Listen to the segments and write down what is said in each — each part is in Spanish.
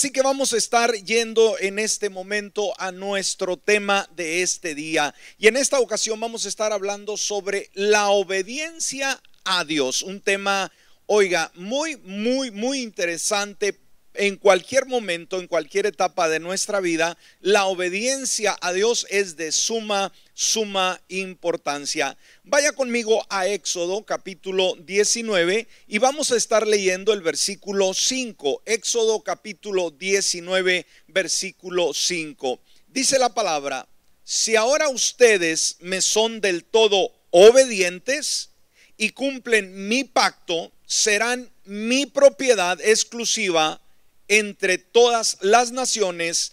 Así que vamos a estar yendo en este momento a nuestro tema de este día. Y en esta ocasión vamos a estar hablando sobre la obediencia a Dios. Un tema, oiga, muy, muy, muy interesante en cualquier momento, en cualquier etapa de nuestra vida, la obediencia a Dios es de suma, suma importancia. Vaya conmigo a Éxodo capítulo 19 y vamos a estar leyendo el versículo 5. Éxodo capítulo 19, versículo 5. Dice la palabra, si ahora ustedes me son del todo obedientes y cumplen mi pacto, serán mi propiedad exclusiva entre todas las naciones,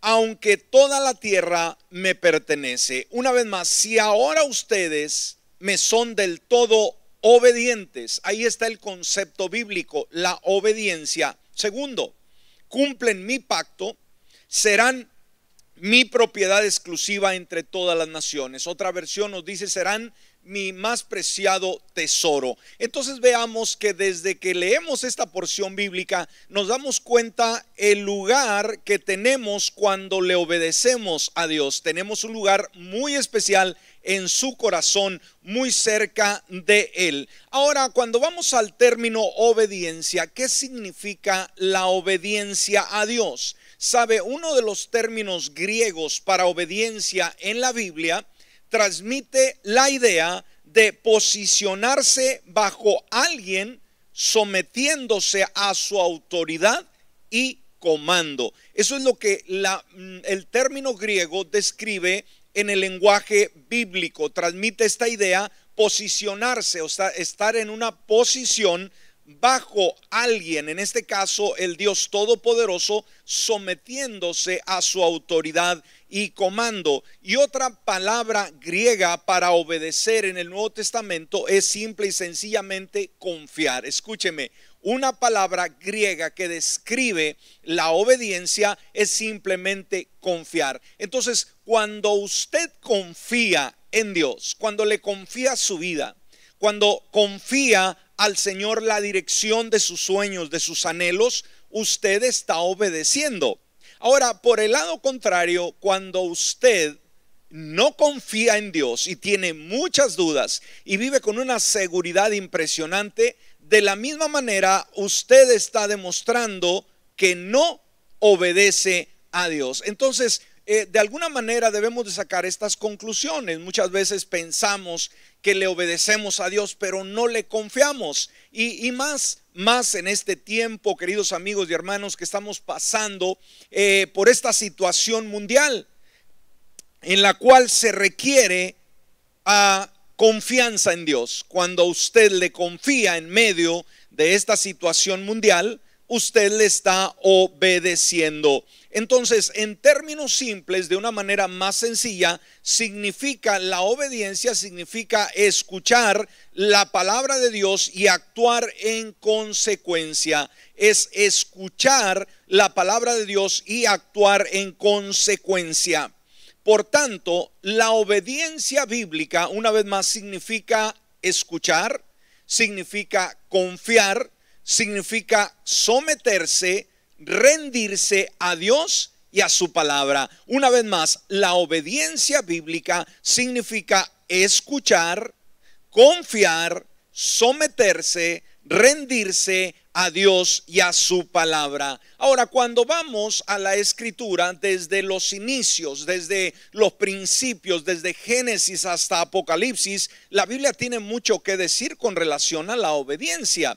aunque toda la tierra me pertenece. Una vez más, si ahora ustedes me son del todo obedientes, ahí está el concepto bíblico, la obediencia. Segundo, cumplen mi pacto, serán mi propiedad exclusiva entre todas las naciones. Otra versión nos dice, serán mi más preciado tesoro. Entonces veamos que desde que leemos esta porción bíblica nos damos cuenta el lugar que tenemos cuando le obedecemos a Dios. Tenemos un lugar muy especial en su corazón, muy cerca de Él. Ahora, cuando vamos al término obediencia, ¿qué significa la obediencia a Dios? Sabe, uno de los términos griegos para obediencia en la Biblia transmite la idea de posicionarse bajo alguien sometiéndose a su autoridad y comando. Eso es lo que mm, el término griego describe en el lenguaje bíblico. Transmite esta idea, posicionarse, o sea, estar en una posición bajo alguien, en este caso el Dios Todopoderoso, sometiéndose a su autoridad y comando. Y otra palabra griega para obedecer en el Nuevo Testamento es simple y sencillamente confiar. Escúcheme, una palabra griega que describe la obediencia es simplemente confiar. Entonces, cuando usted confía en Dios, cuando le confía su vida, cuando confía al Señor la dirección de sus sueños, de sus anhelos, usted está obedeciendo. Ahora, por el lado contrario, cuando usted no confía en Dios y tiene muchas dudas y vive con una seguridad impresionante, de la misma manera usted está demostrando que no obedece a Dios. Entonces, eh, de alguna manera debemos de sacar estas conclusiones. Muchas veces pensamos que le obedecemos a Dios, pero no le confiamos. Y, más, más en este tiempo, queridos amigos y hermanos, que estamos pasando eh, por esta situación mundial, en la cual se requiere a ah, confianza en Dios. Cuando usted le confía en medio de esta situación mundial, usted le está obedeciendo. Entonces, en términos simples, de una manera más sencilla, significa la obediencia, significa escuchar la palabra de Dios y actuar en consecuencia. Es escuchar la palabra de Dios y actuar en consecuencia. Por tanto, la obediencia bíblica, una vez más, significa escuchar, significa confiar, significa someterse, rendirse a Dios y a su palabra. Una vez más, la obediencia bíblica significa escuchar, confiar, someterse, rendirse a Dios y a su palabra. Ahora, cuando vamos a la escritura, desde los inicios, desde los principios, desde Génesis hasta Apocalipsis, la Biblia tiene mucho que decir con relación a la obediencia.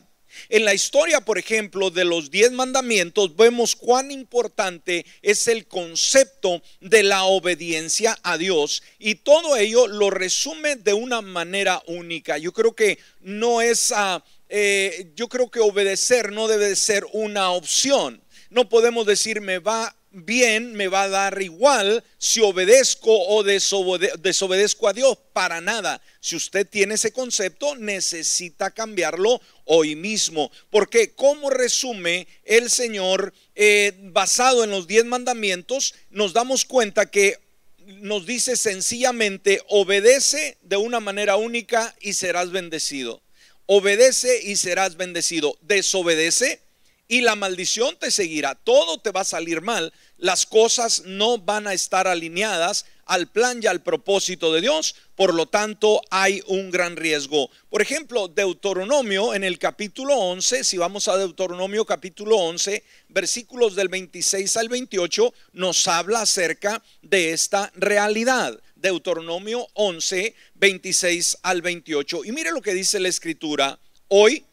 En la historia, por ejemplo, de los diez mandamientos, vemos cuán importante es el concepto de la obediencia a Dios y todo ello lo resume de una manera única. Yo creo que no es, a, eh, yo creo que obedecer no debe ser una opción. No podemos decir me va bien, me va a dar igual si obedezco o desobedezco a Dios. Para nada. Si usted tiene ese concepto, necesita cambiarlo hoy mismo. Porque como resume el Señor, eh, basado en los diez mandamientos, nos damos cuenta que nos dice sencillamente, obedece de una manera única y serás bendecido. Obedece y serás bendecido. Desobedece y la maldición te seguirá. Todo te va a salir mal. Las cosas no van a estar alineadas al plan y al propósito de Dios. Por lo tanto, hay un gran riesgo. Por ejemplo, Deuteronomio en el capítulo 11, si vamos a Deuteronomio capítulo 11, versículos del 26 al 28, nos habla acerca de esta realidad. Deuteronomio 11, 26 al 28. Y mire lo que dice la escritura. Hoy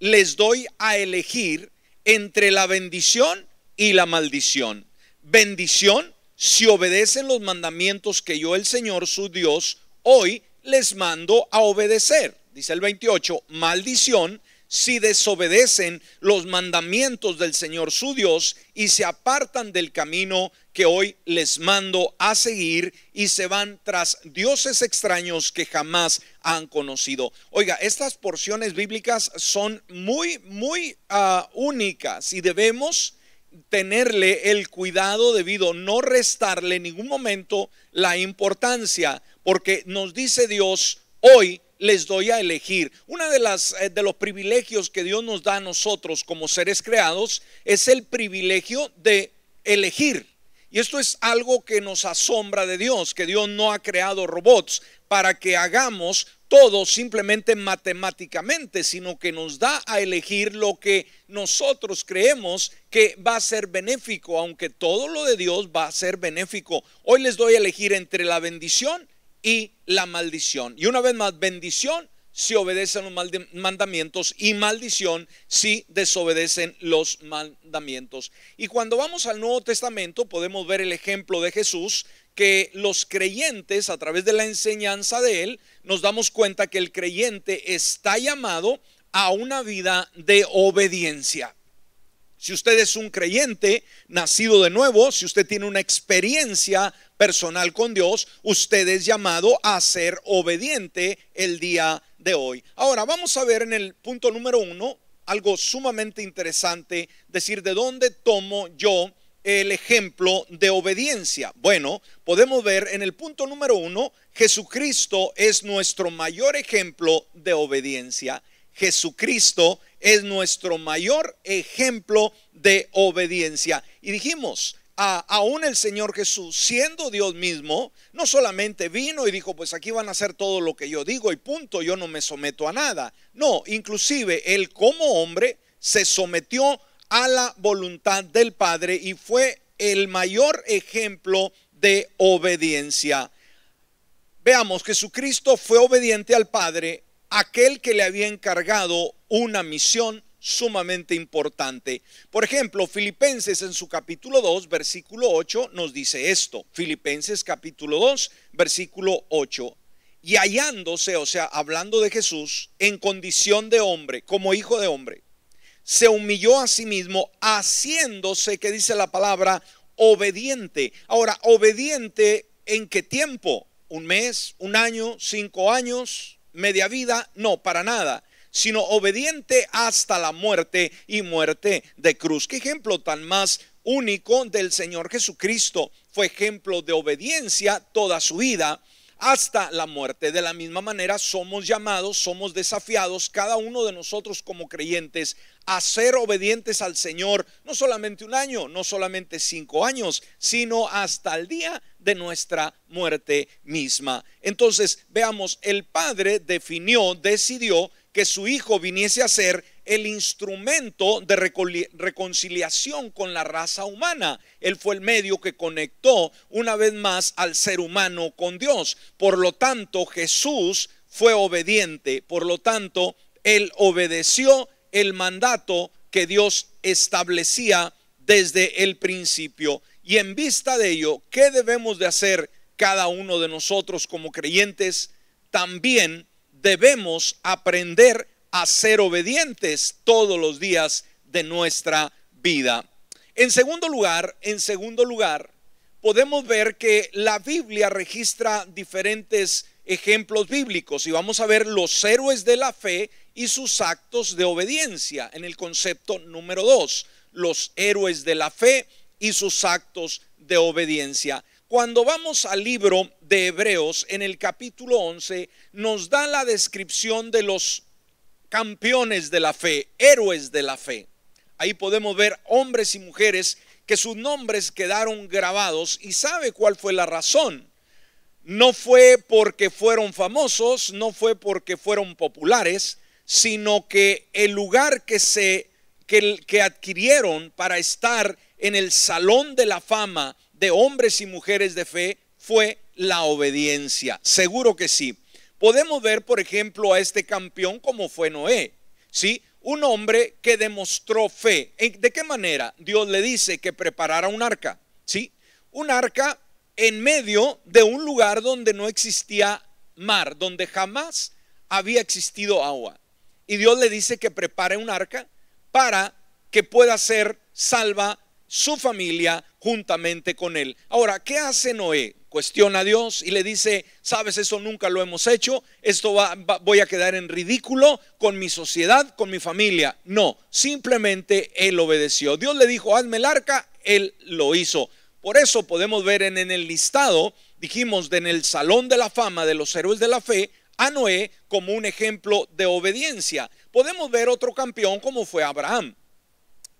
les doy a elegir entre la bendición y la maldición. Bendición si obedecen los mandamientos que yo, el Señor, su Dios, hoy les mando a obedecer. Dice el 28, maldición si desobedecen los mandamientos del Señor su Dios y se apartan del camino que hoy les mando a seguir y se van tras dioses extraños que jamás han conocido. Oiga, estas porciones bíblicas son muy, muy ah, únicas y debemos tenerle el cuidado debido, no restarle en ningún momento la importancia, porque nos dice Dios hoy les doy a elegir. Una de las eh, de los privilegios que Dios nos da a nosotros como seres creados es el privilegio de elegir. Y esto es algo que nos asombra de Dios, que Dios no ha creado robots para que hagamos todo simplemente matemáticamente, sino que nos da a elegir lo que nosotros creemos que va a ser benéfico, aunque todo lo de Dios va a ser benéfico. Hoy les doy a elegir entre la bendición y la maldición. Y una vez más, bendición si obedecen los mandamientos y maldición si desobedecen los mandamientos. Y cuando vamos al Nuevo Testamento podemos ver el ejemplo de Jesús que los creyentes a través de la enseñanza de él nos damos cuenta que el creyente está llamado a una vida de obediencia. Si usted es un creyente nacido de nuevo, si usted tiene una experiencia personal con Dios, usted es llamado a ser obediente el día de hoy. Ahora vamos a ver en el punto número uno algo sumamente interesante, decir de dónde tomo yo el ejemplo de obediencia. Bueno, podemos ver en el punto número uno, Jesucristo es nuestro mayor ejemplo de obediencia. Jesucristo es nuestro mayor ejemplo de obediencia. Y dijimos, aún el Señor Jesús, siendo Dios mismo, no solamente vino y dijo, pues aquí van a hacer todo lo que yo digo y punto, yo no me someto a nada. No, inclusive Él como hombre se sometió a la voluntad del Padre y fue el mayor ejemplo de obediencia. Veamos, Jesucristo fue obediente al Padre, aquel que le había encargado una misión sumamente importante. Por ejemplo, Filipenses en su capítulo 2, versículo 8 nos dice esto. Filipenses capítulo 2, versículo 8. Y hallándose, o sea, hablando de Jesús, en condición de hombre, como hijo de hombre, se humilló a sí mismo, haciéndose, que dice la palabra, obediente. Ahora, obediente en qué tiempo? ¿Un mes? ¿Un año? ¿Cinco años? ¿Media vida? No, para nada sino obediente hasta la muerte y muerte de cruz. ¿Qué ejemplo tan más único del Señor Jesucristo? Fue ejemplo de obediencia toda su vida hasta la muerte. De la misma manera somos llamados, somos desafiados, cada uno de nosotros como creyentes, a ser obedientes al Señor, no solamente un año, no solamente cinco años, sino hasta el día de nuestra muerte misma. Entonces, veamos, el Padre definió, decidió que su hijo viniese a ser el instrumento de reconciliación con la raza humana. Él fue el medio que conectó una vez más al ser humano con Dios. Por lo tanto, Jesús fue obediente. Por lo tanto, él obedeció el mandato que Dios establecía desde el principio. Y en vista de ello, ¿qué debemos de hacer cada uno de nosotros como creyentes? También debemos aprender a ser obedientes todos los días de nuestra vida. En segundo lugar, en segundo lugar, podemos ver que la Biblia registra diferentes ejemplos bíblicos y vamos a ver los héroes de la fe y sus actos de obediencia en el concepto número dos, los héroes de la fe y sus actos de obediencia. Cuando vamos al libro de Hebreos, en el capítulo 11, nos da la descripción de los campeones de la fe, héroes de la fe. Ahí podemos ver hombres y mujeres que sus nombres quedaron grabados y sabe cuál fue la razón. No fue porque fueron famosos, no fue porque fueron populares, sino que el lugar que se que, que adquirieron para estar en el salón de la fama de hombres y mujeres de fe fue la obediencia. Seguro que sí. Podemos ver, por ejemplo, a este campeón como fue Noé. ¿Sí? Un hombre que demostró fe. ¿De qué manera? Dios le dice que preparara un arca. ¿Sí? Un arca en medio de un lugar donde no existía mar, donde jamás había existido agua. Y Dios le dice que prepare un arca para que pueda ser salva su familia juntamente con él. Ahora, ¿qué hace Noé? Cuestiona a Dios y le dice, sabes, eso nunca lo hemos hecho, esto va, voy a quedar en ridículo con mi sociedad, con mi familia. No, simplemente él obedeció. Dios le dijo, hazme el arca, él lo hizo. Por eso podemos ver en, en el listado, dijimos, de en el salón de la fama de los héroes de la fe, a Noé como un ejemplo de obediencia. Podemos ver otro campeón como fue Abraham.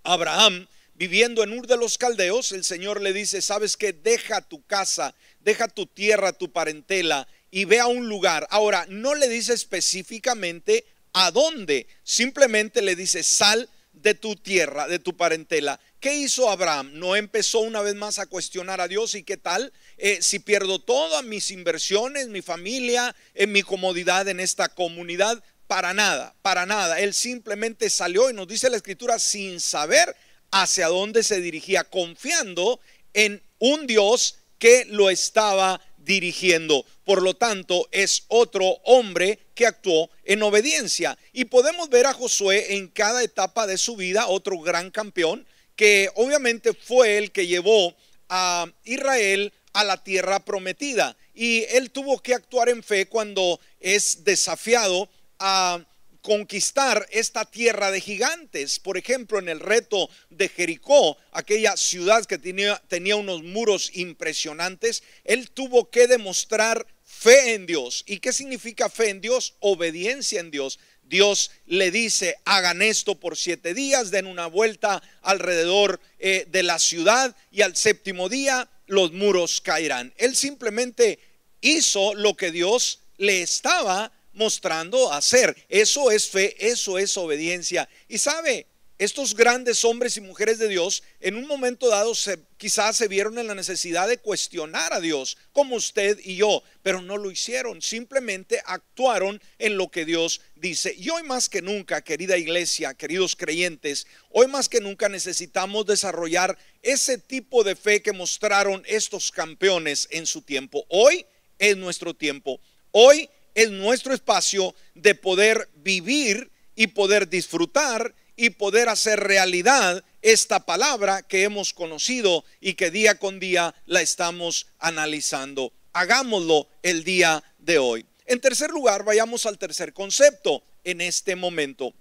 Abraham viviendo en Ur de los Caldeos, el Señor le dice, sabes que deja tu casa, deja tu tierra, tu parentela y ve a un lugar. Ahora, no le dice específicamente a dónde, simplemente le dice, sal de tu tierra, de tu parentela. ¿Qué hizo Abraham? No empezó una vez más a cuestionar a Dios y qué tal eh, si pierdo todas mis inversiones, mi familia, en mi comodidad en esta comunidad. Para nada, para nada. Él simplemente salió y nos dice la escritura sin saber hacia dónde se dirigía, confiando en un Dios que lo estaba dirigiendo. Por lo tanto, es otro hombre que actuó en obediencia. Y podemos ver a Josué en cada etapa de su vida, otro gran campeón, que obviamente fue el que llevó a Israel a la tierra prometida. Y él tuvo que actuar en fe cuando es desafiado a conquistar esta tierra de gigantes. Por ejemplo, en el reto de Jericó, aquella ciudad que tenía, tenía unos muros impresionantes, él tuvo que demostrar fe en Dios. ¿Y qué significa fe en Dios? Obediencia en Dios. Dios le dice, hagan esto por siete días, den una vuelta alrededor eh, de la ciudad y al séptimo día los muros caerán. Él simplemente hizo lo que Dios le estaba mostrando hacer. Eso es fe, eso es obediencia. Y sabe, estos grandes hombres y mujeres de Dios en un momento dado se, quizás se vieron en la necesidad de cuestionar a Dios, como usted y yo, pero no lo hicieron, simplemente actuaron en lo que Dios dice. Y hoy más que nunca, querida iglesia, queridos creyentes, hoy más que nunca necesitamos desarrollar ese tipo de fe que mostraron estos campeones en su tiempo. Hoy es nuestro tiempo. Hoy es nuestro espacio de poder vivir y poder disfrutar y poder hacer realidad esta palabra que hemos conocido y que día con día la estamos analizando. Hagámoslo el día de hoy. En tercer lugar, vayamos al tercer concepto en este momento.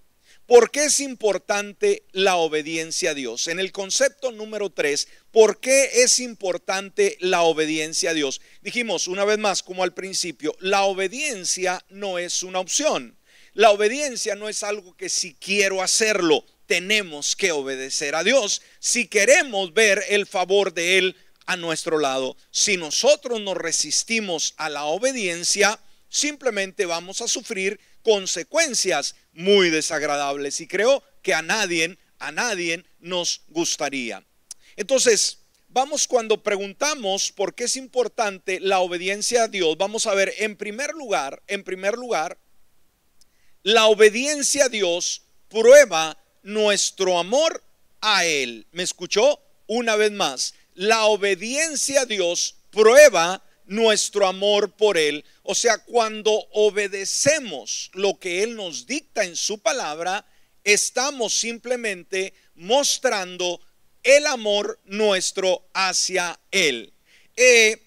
¿Por qué es importante la obediencia a Dios? En el concepto número tres, ¿por qué es importante la obediencia a Dios? Dijimos una vez más, como al principio, la obediencia no es una opción. La obediencia no es algo que si quiero hacerlo, tenemos que obedecer a Dios si queremos ver el favor de Él a nuestro lado. Si nosotros nos resistimos a la obediencia, simplemente vamos a sufrir consecuencias muy desagradables y creo que a nadie, a nadie nos gustaría. Entonces, vamos cuando preguntamos por qué es importante la obediencia a Dios, vamos a ver en primer lugar, en primer lugar, la obediencia a Dios prueba nuestro amor a Él. ¿Me escuchó? Una vez más, la obediencia a Dios prueba nuestro amor por Él. O sea, cuando obedecemos lo que Él nos dicta en su palabra, estamos simplemente mostrando el amor nuestro hacia Él. Eh,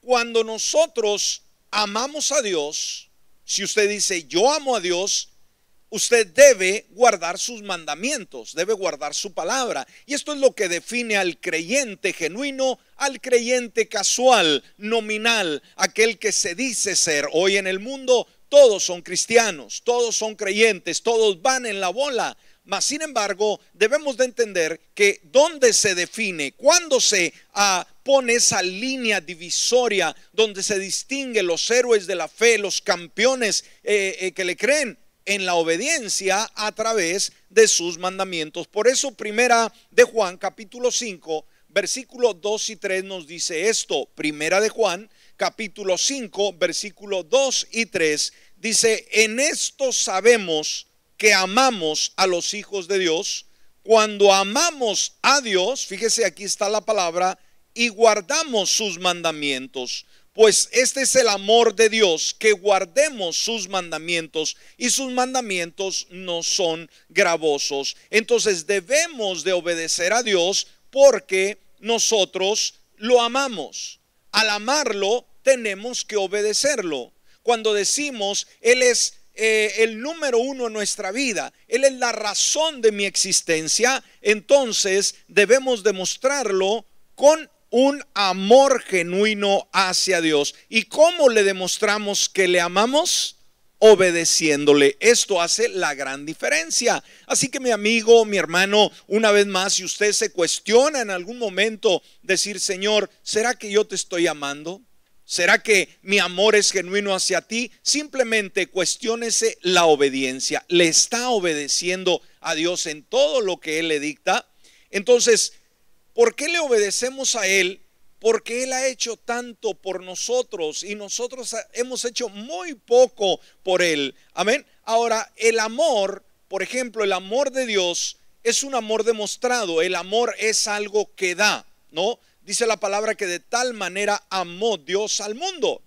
cuando nosotros amamos a Dios, si usted dice, yo amo a Dios, usted debe guardar sus mandamientos, debe guardar su palabra. Y esto es lo que define al creyente genuino, al creyente casual, nominal, aquel que se dice ser. Hoy en el mundo todos son cristianos, todos son creyentes, todos van en la bola, mas sin embargo debemos de entender que dónde se define, cuándo se ah, pone esa línea divisoria donde se distingue los héroes de la fe, los campeones eh, eh, que le creen en la obediencia a través de sus mandamientos. Por eso primera de Juan capítulo 5 versículo 2 y 3 nos dice esto. Primera de Juan capítulo 5 versículo 2 y 3 dice, en esto sabemos que amamos a los hijos de Dios. Cuando amamos a Dios, fíjese aquí está la palabra, y guardamos sus mandamientos. Pues este es el amor de Dios, que guardemos sus mandamientos y sus mandamientos no son gravosos. Entonces debemos de obedecer a Dios porque nosotros lo amamos. Al amarlo tenemos que obedecerlo. Cuando decimos, Él es eh, el número uno en nuestra vida, Él es la razón de mi existencia, entonces debemos demostrarlo con un amor genuino hacia Dios. ¿Y cómo le demostramos que le amamos? Obedeciéndole. Esto hace la gran diferencia. Así que mi amigo, mi hermano, una vez más, si usted se cuestiona en algún momento, decir, Señor, ¿será que yo te estoy amando? ¿Será que mi amor es genuino hacia ti? Simplemente cuestiónese la obediencia. ¿Le está obedeciendo a Dios en todo lo que Él le dicta? Entonces, ¿Por qué le obedecemos a Él? Porque Él ha hecho tanto por nosotros y nosotros hemos hecho muy poco por Él. Amén. Ahora, el amor, por ejemplo, el amor de Dios es un amor demostrado. El amor es algo que da, ¿no? Dice la palabra que de tal manera amó Dios al mundo.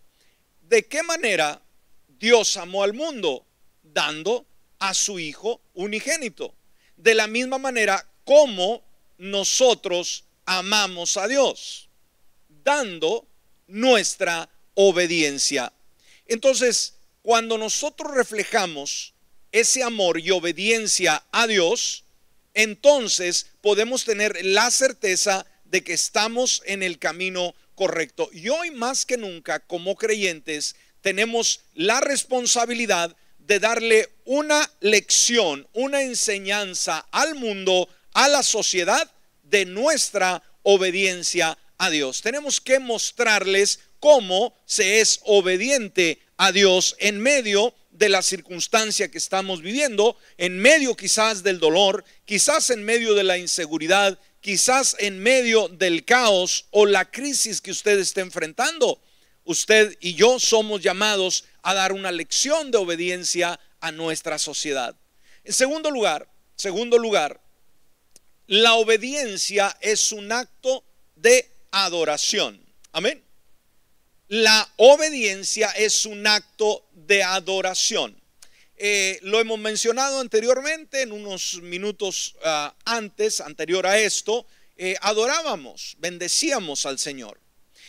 ¿De qué manera Dios amó al mundo? Dando a su Hijo unigénito. De la misma manera como nosotros amamos a Dios, dando nuestra obediencia. Entonces, cuando nosotros reflejamos ese amor y obediencia a Dios, entonces podemos tener la certeza de que estamos en el camino correcto. Y hoy más que nunca, como creyentes, tenemos la responsabilidad de darle una lección, una enseñanza al mundo a la sociedad de nuestra obediencia a Dios. Tenemos que mostrarles cómo se es obediente a Dios en medio de la circunstancia que estamos viviendo, en medio quizás del dolor, quizás en medio de la inseguridad, quizás en medio del caos o la crisis que usted esté enfrentando. Usted y yo somos llamados a dar una lección de obediencia a nuestra sociedad. En segundo lugar, segundo lugar, la obediencia es un acto de adoración. Amén. La obediencia es un acto de adoración. Eh, lo hemos mencionado anteriormente, en unos minutos ah, antes, anterior a esto, eh, adorábamos, bendecíamos al Señor.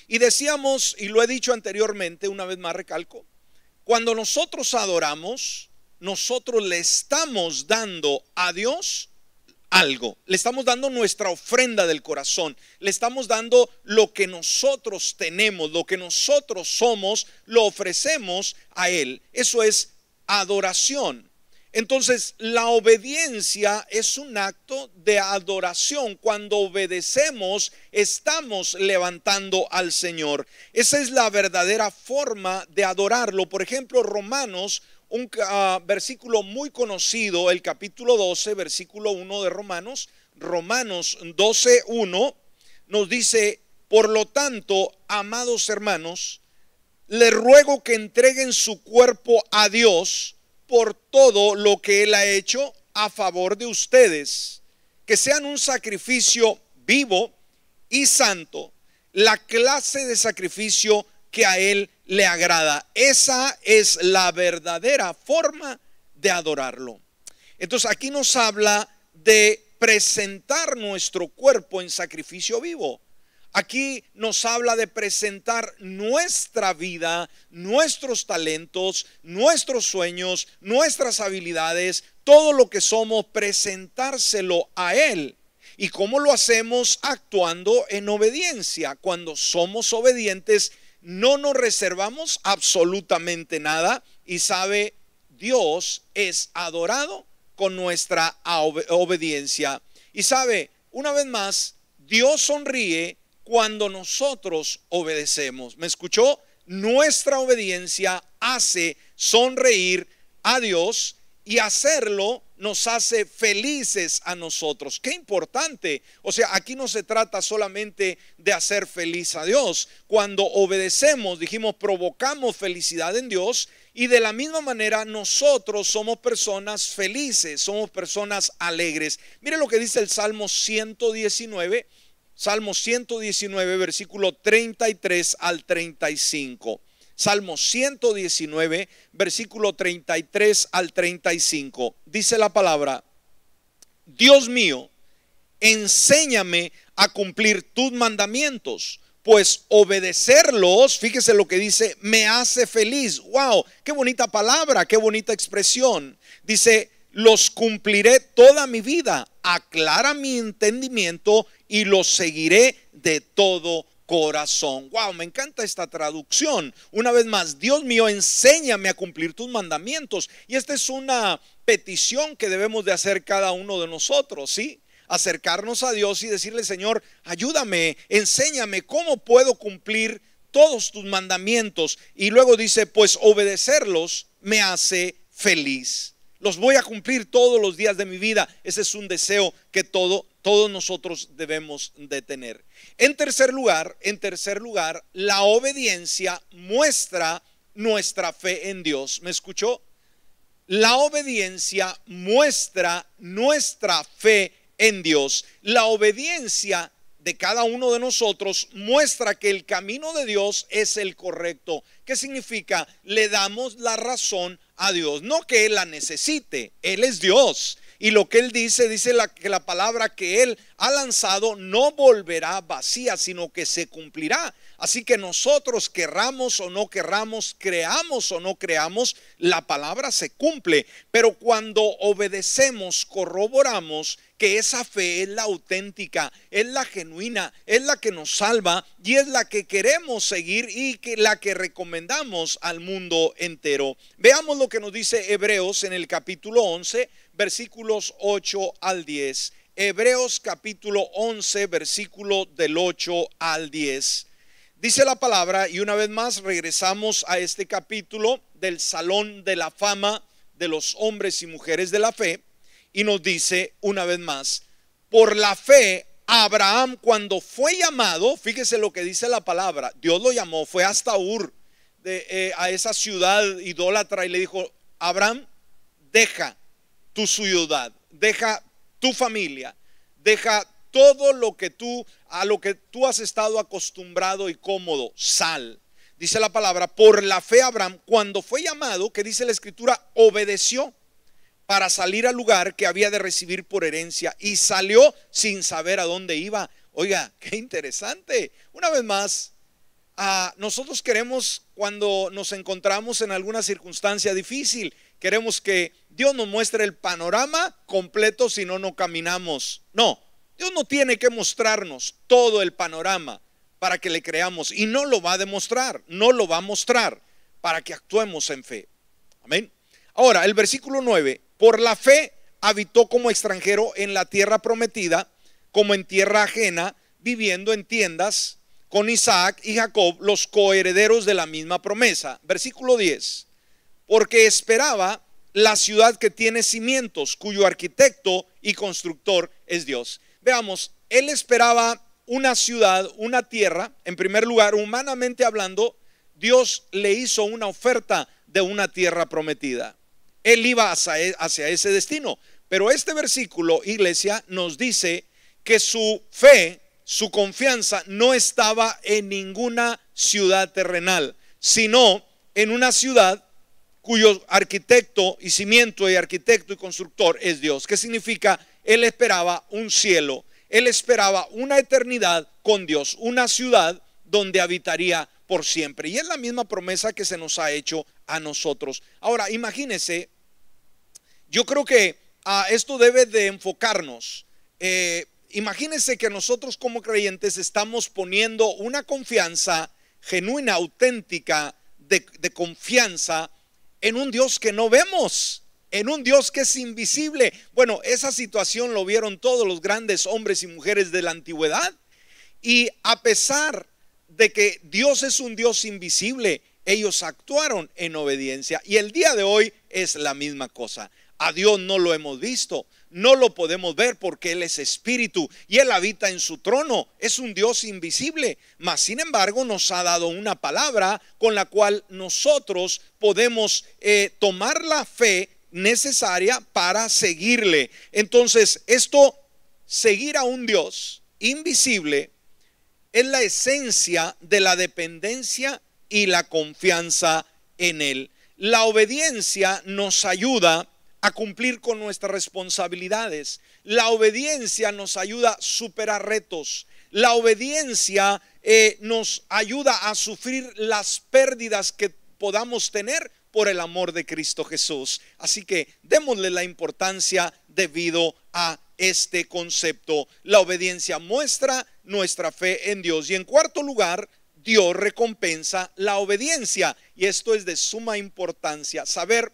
Y decíamos, y lo he dicho anteriormente, una vez más recalco, cuando nosotros adoramos, nosotros le estamos dando a Dios algo. Le estamos dando nuestra ofrenda del corazón. Le estamos dando lo que nosotros tenemos, lo que nosotros somos, lo ofrecemos a Él. Eso es adoración. Entonces, la obediencia es un acto de adoración. Cuando obedecemos, estamos levantando al Señor. Esa es la verdadera forma de adorarlo. Por ejemplo, Romanos un ah, versículo muy conocido, el capítulo 12, versículo 1 de Romanos, Romanos 12, 1, nos dice, por lo tanto, amados hermanos, les ruego que entreguen su cuerpo a Dios por todo lo que Él ha hecho a favor de ustedes, que sean un sacrificio vivo y santo, la clase de sacrificio que a Él le agrada. Esa es la verdadera forma de adorarlo. Entonces aquí nos habla de presentar nuestro cuerpo en sacrificio vivo. Aquí nos habla de presentar nuestra vida, nuestros talentos, nuestros sueños, nuestras habilidades, todo lo que somos, presentárselo a Él. ¿Y cómo lo hacemos? Actuando en obediencia. Cuando somos obedientes, no nos reservamos absolutamente nada y sabe, Dios es adorado con nuestra obediencia. Y sabe, una vez más, Dios sonríe cuando nosotros obedecemos. ¿Me escuchó? Nuestra obediencia hace sonreír a Dios y hacerlo nos hace felices a nosotros. Qué importante. O sea, aquí no se trata solamente de hacer feliz a Dios. Cuando obedecemos, dijimos, provocamos felicidad en Dios y de la misma manera nosotros somos personas felices, somos personas alegres. Mire lo que dice el Salmo 119, Salmo 119, versículo 33 al 35. Salmo 119, versículo 33 al 35. Dice la palabra, Dios mío, enséñame a cumplir tus mandamientos, pues obedecerlos, fíjese lo que dice, me hace feliz. Wow, qué bonita palabra, qué bonita expresión. Dice, los cumpliré toda mi vida, aclara mi entendimiento y los seguiré de todo corazón. Wow, me encanta esta traducción. Una vez más, Dios mío, enséñame a cumplir tus mandamientos. Y esta es una petición que debemos de hacer cada uno de nosotros, ¿sí? Acercarnos a Dios y decirle, Señor, ayúdame, enséñame cómo puedo cumplir todos tus mandamientos. Y luego dice, pues obedecerlos me hace feliz. Los voy a cumplir todos los días de mi vida. Ese es un deseo que todo, todos nosotros debemos de tener. En tercer lugar, en tercer lugar, la obediencia muestra nuestra fe en Dios. ¿Me escuchó? La obediencia muestra nuestra fe en Dios. La obediencia de cada uno de nosotros muestra que el camino de Dios es el correcto. ¿Qué significa? Le damos la razón a Dios. No que Él la necesite, Él es Dios. Y lo que él dice, dice la, que la palabra que él ha lanzado no volverá vacía, sino que se cumplirá. Así que nosotros querramos o no querramos, creamos o no creamos, la palabra se cumple. Pero cuando obedecemos, corroboramos que esa fe es la auténtica, es la genuina, es la que nos salva y es la que queremos seguir y que la que recomendamos al mundo entero. Veamos lo que nos dice Hebreos en el capítulo 11, versículos 8 al 10. Hebreos capítulo 11, versículo del 8 al 10. Dice la palabra, y una vez más regresamos a este capítulo del Salón de la Fama de los hombres y mujeres de la fe, y nos dice una vez más, por la fe, Abraham cuando fue llamado, fíjese lo que dice la palabra, Dios lo llamó, fue hasta Ur, de, eh, a esa ciudad idólatra, y le dijo, Abraham, deja tu ciudad, deja tu familia, deja todo lo que tú, a lo que tú has estado acostumbrado y cómodo, sal. Dice la palabra, por la fe Abraham, cuando fue llamado, que dice la escritura, obedeció para salir al lugar que había de recibir por herencia y salió sin saber a dónde iba. Oiga, qué interesante. Una vez más, a nosotros queremos cuando nos encontramos en alguna circunstancia difícil, queremos que Dios nos muestre el panorama completo si no, no caminamos. No, Dios no tiene que mostrarnos todo el panorama para que le creamos y no lo va a demostrar, no lo va a mostrar para que actuemos en fe. Amén. Ahora, el versículo 9, por la fe habitó como extranjero en la tierra prometida, como en tierra ajena, viviendo en tiendas con Isaac y Jacob, los coherederos de la misma promesa. Versículo 10, porque esperaba la ciudad que tiene cimientos, cuyo arquitecto y constructor es Dios. Veamos, él esperaba una ciudad, una tierra, en primer lugar, humanamente hablando, Dios le hizo una oferta de una tierra prometida. Él iba hacia, e, hacia ese destino. Pero este versículo, iglesia, nos dice que su fe, su confianza no estaba en ninguna ciudad terrenal, sino en una ciudad cuyo arquitecto y cimiento y arquitecto y constructor es Dios. ¿Qué significa? Él esperaba un cielo, él esperaba una eternidad con Dios, una ciudad donde habitaría por siempre. Y es la misma promesa que se nos ha hecho a nosotros. Ahora, imagínense, yo creo que a ah, esto debe de enfocarnos. Eh, imagínense que nosotros como creyentes estamos poniendo una confianza genuina, auténtica, de, de confianza en un Dios que no vemos. en un Dios que es invisible. Bueno, esa situación lo vieron todos los grandes hombres y mujeres de la antigüedad. Y a pesar de que Dios es un Dios invisible, ellos actuaron en obediencia. Y el día de hoy es la misma cosa. A Dios no lo hemos visto, no lo podemos ver porque Él es espíritu y Él habita en su trono. Es un Dios invisible, mas sin embargo nos ha dado una palabra con la cual nosotros podemos eh, tomar la fe necesaria para seguirle. Entonces, esto, seguir a un Dios invisible, es la esencia de la dependencia y la confianza en Él. La obediencia nos ayuda a cumplir con nuestras responsabilidades. La obediencia nos ayuda a superar retos. La obediencia eh, nos ayuda a sufrir las pérdidas que podamos tener por el amor de Cristo Jesús. Así que démosle la importancia debido a este concepto. La obediencia muestra nuestra fe en Dios. Y en cuarto lugar, Dios recompensa la obediencia. Y esto es de suma importancia. Saber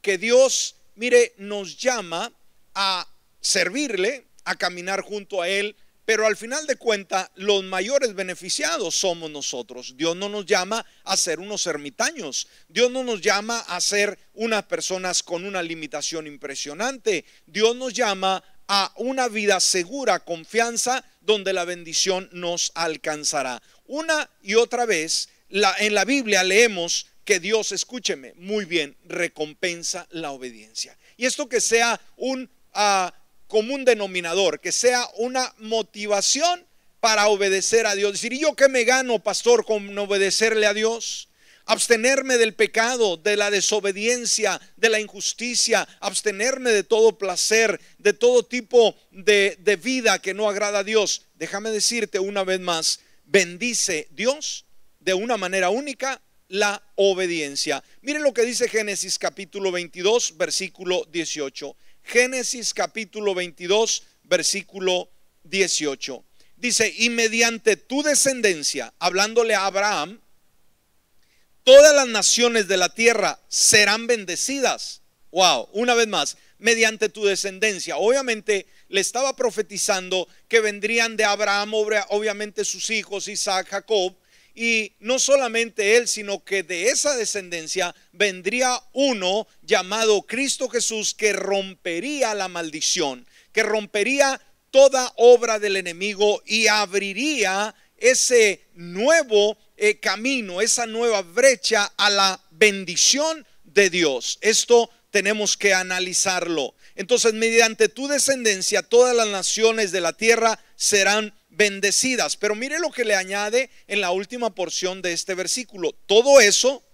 que Dios, mire, nos llama a servirle, a caminar junto a Él, pero al final de cuentas, los mayores beneficiados somos nosotros. Dios no nos llama a ser unos ermitaños. Dios no nos llama a ser unas personas con una limitación impresionante. Dios nos llama a una vida segura, confianza, donde la bendición nos alcanzará. Una y otra vez, en la Biblia leemos que Dios, escúcheme muy bien, recompensa la obediencia. Y esto que sea un... Uh, común denominador, que sea una motivación para obedecer a Dios. Decir, ¿y yo qué me gano, pastor, con obedecerle a Dios? Abstenerme del pecado, de la desobediencia, de la injusticia, abstenerme de todo placer, de todo tipo de, de vida que no agrada a Dios. Déjame decirte una vez más, bendice Dios de una manera única la obediencia. Mire lo que dice Génesis capítulo 22, versículo 18. Génesis capítulo 22, versículo 18. Dice, y mediante tu descendencia, hablándole a Abraham, todas las naciones de la tierra serán bendecidas. Wow, una vez más, mediante tu descendencia. Obviamente le estaba profetizando que vendrían de Abraham, obviamente sus hijos, Isaac, Jacob, y no solamente él, sino que de esa descendencia vendría uno llamado Cristo Jesús que rompería la maldición, que rompería toda obra del enemigo y abriría ese nuevo eh, camino, esa nueva brecha a la bendición de Dios. Esto tenemos que analizarlo. Entonces, mediante tu descendencia, todas las naciones de la tierra serán bendecidas. Pero mire lo que le añade en la última porción de este versículo. Todo eso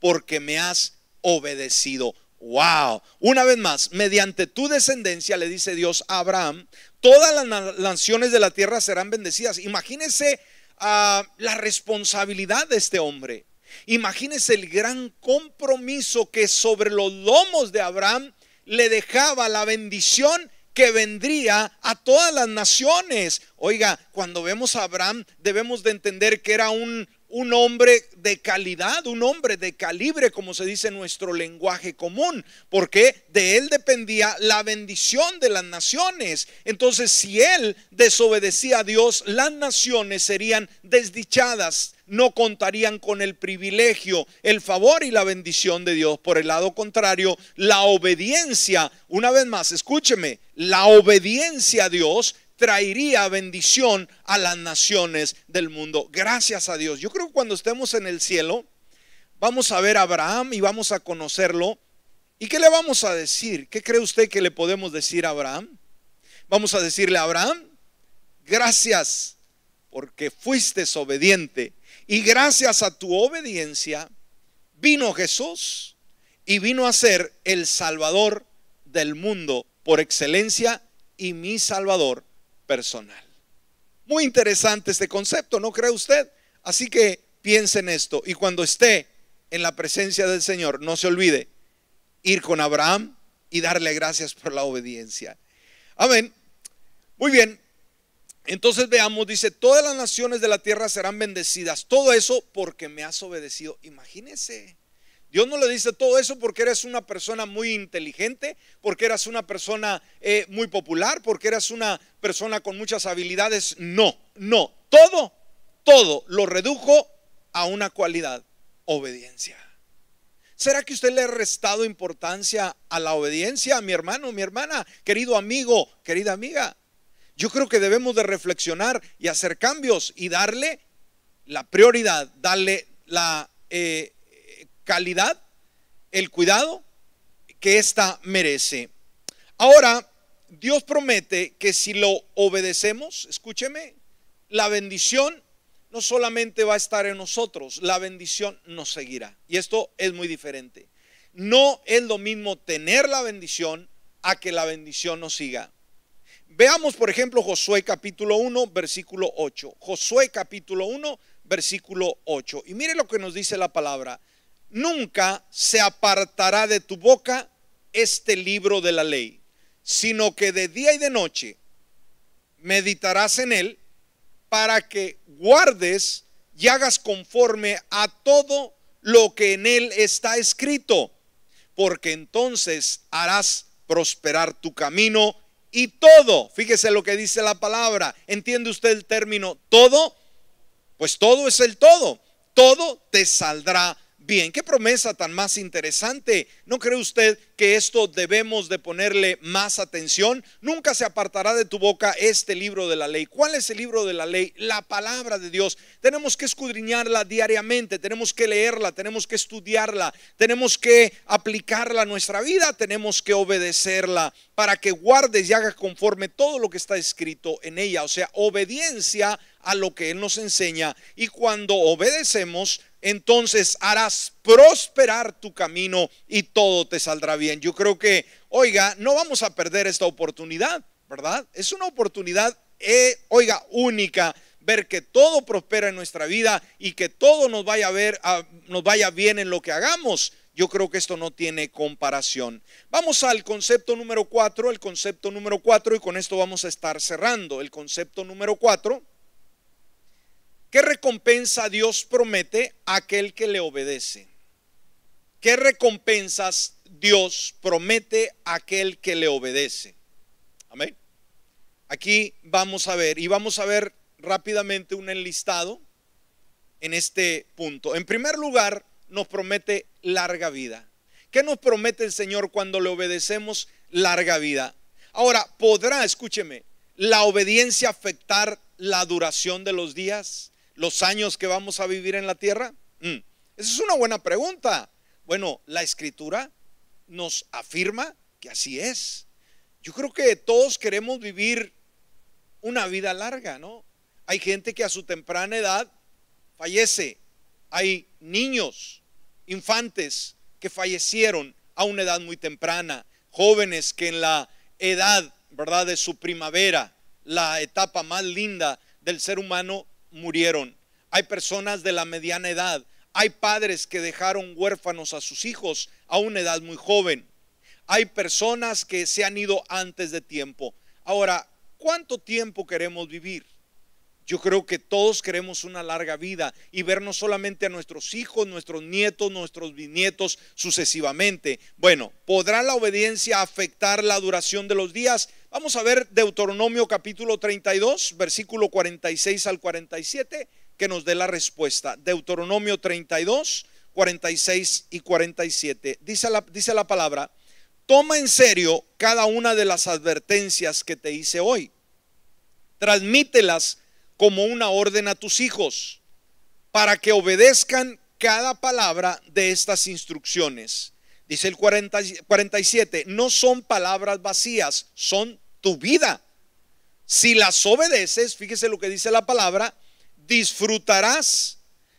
porque me has obedecido. Wow. Una vez más, mediante tu descendencia, le dice Dios a Abraham, todas las naciones de la tierra serán bendecidas. Imagínese ah, la responsabilidad de este hombre. Imagínese el gran compromiso que sobre los lomos de Abraham le dejaba la bendición que vendría a todas las naciones. Oiga, cuando vemos a Abraham debemos de entender que era un, un hombre de calidad, un hombre de calibre, como se dice en nuestro lenguaje común, porque de él dependía la bendición de las naciones. Entonces, si él desobedecía a Dios, las naciones serían desdichadas no contarían con el privilegio, el favor y la bendición de Dios. Por el lado contrario, la obediencia, una vez más, escúcheme, la obediencia a Dios traería bendición a las naciones del mundo. Gracias a Dios. Yo creo que cuando estemos en el cielo, vamos a ver a Abraham y vamos a conocerlo. ¿Y qué le vamos a decir? ¿Qué cree usted que le podemos decir a Abraham? Vamos a decirle a Abraham, gracias porque fuiste obediente y gracias a tu obediencia vino Jesús y vino a ser el Salvador del mundo por excelencia y mi Salvador personal. Muy interesante este concepto, ¿no cree usted? Así que piense en esto y cuando esté en la presencia del Señor, no se olvide ir con Abraham y darle gracias por la obediencia. Amén. Muy bien, entonces veamos, dice, todas las naciones de la tierra serán bendecidas. Todo eso porque me has obedecido. Imagínese, Dios no le dice todo eso porque eres una persona muy inteligente, porque eras una persona eh, muy popular, porque eras una persona con muchas habilidades. No, no, todo, todo lo redujo a una cualidad, obediencia. ¿Será que usted le ha restado importancia a la obediencia, mi hermano, mi hermana, querido amigo, querida amiga? Yo creo que debemos de reflexionar y hacer cambios y darle la prioridad, darle la eh, calidad, el cuidado que ésta merece. Ahora, Dios promete que si lo obedecemos, escúcheme, la bendición no solamente va a estar en nosotros, la bendición nos seguirá. Y esto es muy diferente. No es lo mismo tener la bendición a que la bendición nos siga. Veamos, por ejemplo, Josué capítulo 1, versículo 8. Josué capítulo 1, versículo 8. Y mire lo que nos dice la palabra nunca se apartará de tu boca este libro de la ley, sino que de día y de noche meditarás en él para que guardes y hagas conforme a todo lo que en él está escrito, porque entonces harás prosperar tu camino y todo, fíjese lo que dice la palabra, ¿entiende usted el término todo? Pues todo es el todo, todo te saldrá bien. Qué promesa tan más interesante. ¿No cree usted que esto debemos de ponerle más atención? Nunca se apartará de tu boca este libro de la ley. ¿Cuál es el libro de la ley? La palabra de Dios. Tenemos que escudriñarla diariamente, tenemos que leerla, tenemos que estudiarla, tenemos que aplicarla a nuestra vida, tenemos que obedecerla para que guardes y hagas conforme todo lo que está escrito en ella. O sea, obediencia a lo que Él nos enseña. Y cuando obedecemos, entonces harás prosperar tu camino y todo te saldrá bien. Yo creo que, oiga, no vamos a perder esta oportunidad, ¿verdad? Es una oportunidad, eh, oiga, única ver que todo prospera en nuestra vida y que todo nos vaya a ver, nos vaya bien en lo que hagamos. Yo creo que esto no tiene comparación. Vamos al concepto número cuatro, el concepto número cuatro, y con esto vamos a estar cerrando. El concepto número cuatro ¿Qué recompensa Dios promete a aquel que le obedece? ¿Qué recompensas Dios promete a aquel que le obedece? Amén. Aquí vamos a ver y vamos a ver rápidamente un enlistado en este punto. En primer lugar, nos promete larga vida. ¿Qué nos promete el Señor cuando le obedecemos? Larga vida. Ahora, ¿podrá, escúcheme, la obediencia afectar la duración de los días? Los años que vamos a vivir en la tierra? Mm, esa es una buena pregunta. Bueno, la escritura nos afirma que así es. Yo creo que todos queremos vivir una vida larga, ¿no? Hay gente que a su temprana edad fallece. Hay niños, infantes que fallecieron a una edad muy temprana. Jóvenes que en la edad, ¿verdad?, de su primavera, la etapa más linda del ser humano, murieron. Hay personas de la mediana edad. Hay padres que dejaron huérfanos a sus hijos a una edad muy joven. Hay personas que se han ido antes de tiempo. Ahora, ¿cuánto tiempo queremos vivir? Yo creo que todos queremos una larga vida y vernos solamente a nuestros hijos, nuestros nietos, nuestros bisnietos sucesivamente. Bueno, ¿podrá la obediencia afectar la duración de los días? Vamos a ver Deuteronomio capítulo 32, versículo 46 al 47, que nos dé la respuesta. Deuteronomio 32, 46 y 47. Dice la, dice la palabra, toma en serio cada una de las advertencias que te hice hoy. Transmítelas como una orden a tus hijos, para que obedezcan cada palabra de estas instrucciones. Dice el 47, no son palabras vacías, son tu vida. Si las obedeces, fíjese lo que dice la palabra, disfrutarás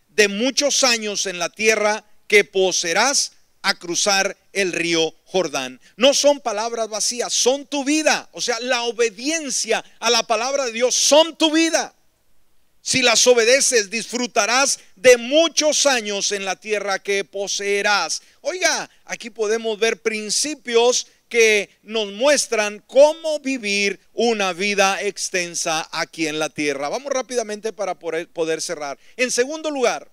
de muchos años en la tierra que poseerás a cruzar el río Jordán. No son palabras vacías, son tu vida. O sea, la obediencia a la palabra de Dios son tu vida. Si las obedeces, disfrutarás de muchos años en la tierra que poseerás. Oiga, aquí podemos ver principios que nos muestran cómo vivir una vida extensa aquí en la tierra. Vamos rápidamente para poder, cerrar. En segundo lugar,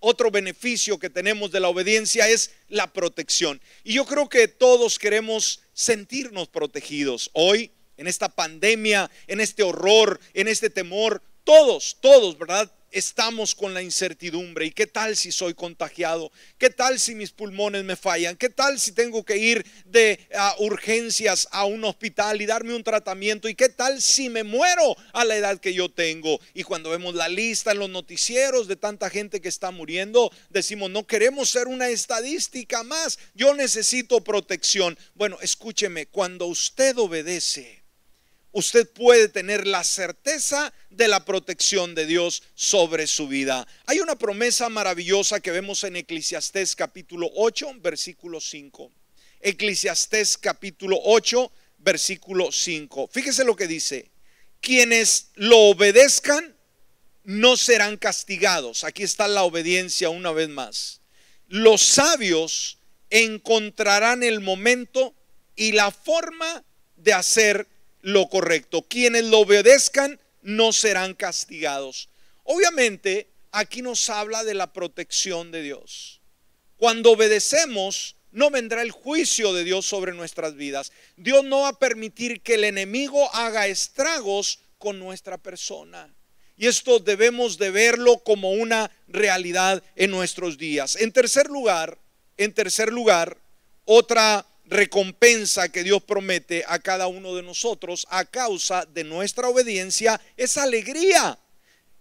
otro beneficio que tenemos de la obediencia es la protección. Y yo creo que todos queremos sentirnos protegidos. Hoy, en esta pandemia, en este horror, en este temor, todos, todos, ¿verdad? estamos con la incertidumbre. ¿Y qué tal si soy contagiado? ¿Qué tal si mis pulmones me fallan? ¿Qué tal si tengo que ir de urgencias a un hospital y darme un tratamiento? ¿Y qué tal si me muero a la edad que yo tengo? Y cuando vemos la lista en los noticieros de tanta gente que está muriendo, decimos, no queremos ser una estadística más. Yo necesito protección. Bueno, escúcheme, cuando usted obedece, usted puede tener la certeza de la protección de Dios sobre su vida. Hay una promesa maravillosa que vemos en Eclesiastés capítulo 8, versículo 5. Eclesiastés capítulo 8, versículo 5. Fíjese lo que dice. Quienes lo obedezcan no serán castigados. Aquí está la obediencia una vez más. Los sabios encontrarán el momento y la forma de hacer lo correcto. Quienes lo obedezcan no serán castigados. Obviamente, aquí nos habla de la protección de Dios. Cuando obedecemos, no vendrá el juicio de Dios sobre nuestras vidas. Dios no va a permitir que el enemigo haga estragos con nuestra persona. Y esto debemos de verlo como una realidad en nuestros días. En tercer lugar, en tercer lugar, otra recompensa que Dios promete a cada uno de nosotros a causa de nuestra obediencia es alegría.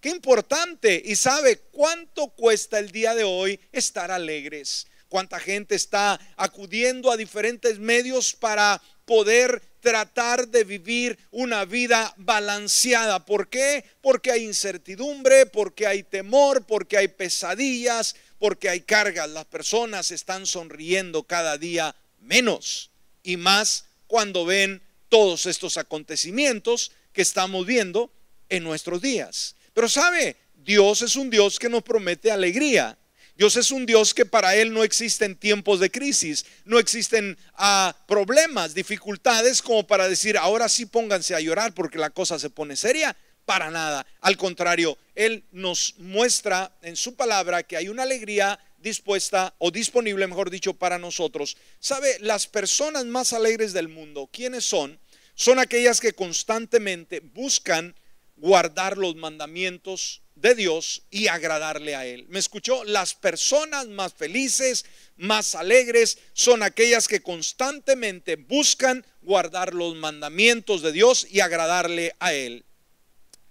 Qué importante. Y sabe cuánto cuesta el día de hoy estar alegres. Cuánta gente está acudiendo a diferentes medios para poder tratar de vivir una vida balanceada. ¿Por qué? Porque hay incertidumbre, porque hay temor, porque hay pesadillas, porque hay cargas. Las personas están sonriendo cada día menos y más cuando ven todos estos acontecimientos que estamos viendo en nuestros días. Pero sabe, Dios es un Dios que nos promete alegría. Dios es un Dios que para Él no existen tiempos de crisis, no existen ah, problemas, dificultades como para decir, ahora sí pónganse a llorar porque la cosa se pone seria. Para nada. Al contrario, Él nos muestra en su palabra que hay una alegría dispuesta o disponible, mejor dicho, para nosotros. ¿Sabe? Las personas más alegres del mundo, ¿quiénes son? Son aquellas que constantemente buscan guardar los mandamientos de Dios y agradarle a Él. ¿Me escuchó? Las personas más felices, más alegres, son aquellas que constantemente buscan guardar los mandamientos de Dios y agradarle a Él.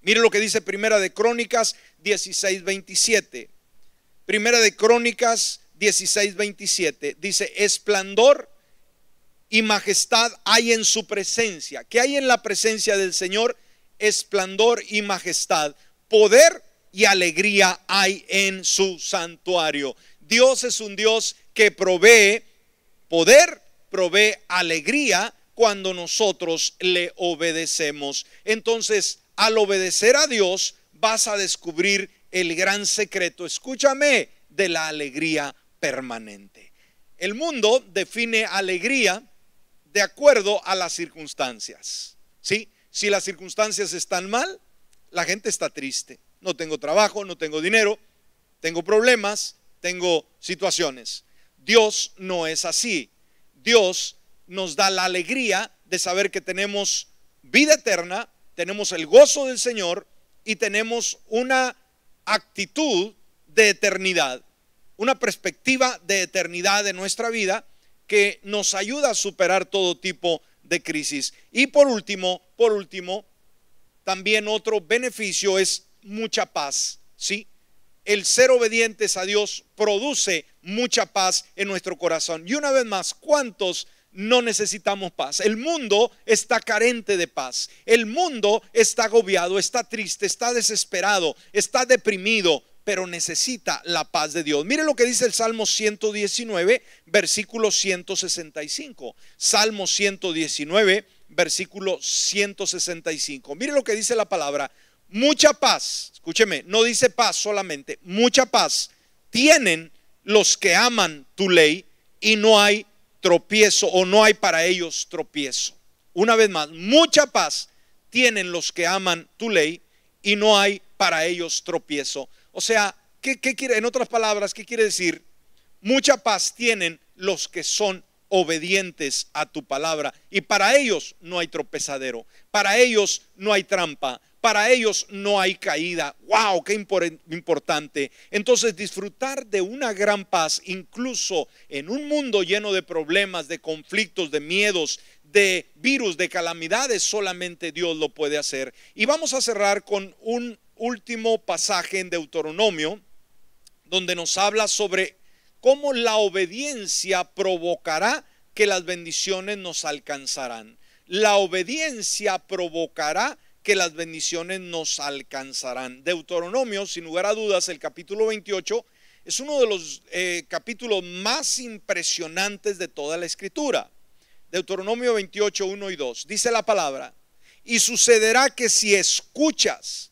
Mire lo que dice Primera de Crónicas 16, 27. Primera de Crónicas 16, 27. Dice, esplendor y majestad hay en su presencia. ¿Qué hay en la presencia del Señor? Esplendor y majestad. Poder y alegría hay en su santuario. Dios es un Dios que provee poder, provee alegría cuando nosotros le obedecemos. Entonces, al obedecer a Dios, vas a descubrir el gran secreto, escúchame, de la alegría permanente. El mundo define alegría de acuerdo a las circunstancias. ¿Sí? Si las circunstancias están mal, la gente está triste. No tengo trabajo, no tengo dinero, tengo problemas, tengo situaciones. Dios no es así. Dios nos da la alegría de saber que tenemos vida eterna, tenemos el gozo del Señor y tenemos una actitud de eternidad, una perspectiva de eternidad de nuestra vida que nos ayuda a superar todo tipo de crisis. Y por último, por último, también otro beneficio es mucha paz, ¿sí? El ser obedientes a Dios produce mucha paz en nuestro corazón. Y una vez más, ¿cuántos no necesitamos paz. El mundo está carente de paz. El mundo está agobiado, está triste, está desesperado, está deprimido, pero necesita la paz de Dios. Mire lo que dice el Salmo 119, versículo 165. Salmo 119, versículo 165. Mire lo que dice la palabra. Mucha paz, escúcheme, no dice paz solamente, mucha paz tienen los que aman tu ley y no hay tropiezo o no hay para ellos tropiezo. Una vez más, mucha paz tienen los que aman tu ley y no hay para ellos tropiezo. O sea, ¿qué, qué quiere, en otras palabras, qué quiere decir? Mucha paz tienen los que son obedientes a tu palabra. Y para ellos no hay tropezadero, para ellos no hay trampa, para ellos no hay caída. ¡Wow! ¡Qué importante! Entonces disfrutar de una gran paz, incluso en un mundo lleno de problemas, de conflictos, de miedos, de virus, de calamidades, solamente Dios lo puede hacer. Y vamos a cerrar con un último pasaje en Deuteronomio, donde nos habla sobre cómo la obediencia provocará que las bendiciones nos alcanzarán. La obediencia provocará que las bendiciones nos alcanzarán. Deuteronomio, sin lugar a dudas, el capítulo 28 es uno de los eh, capítulos más impresionantes de toda la escritura. Deuteronomio 28, 1 y 2. Dice la palabra, y sucederá que si escuchas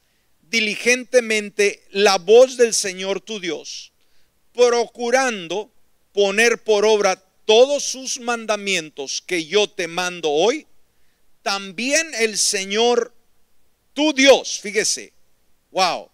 diligentemente la voz del Señor tu Dios, procurando poner por obra todos sus mandamientos que yo te mando hoy, también el Señor, tu Dios, fíjese, wow,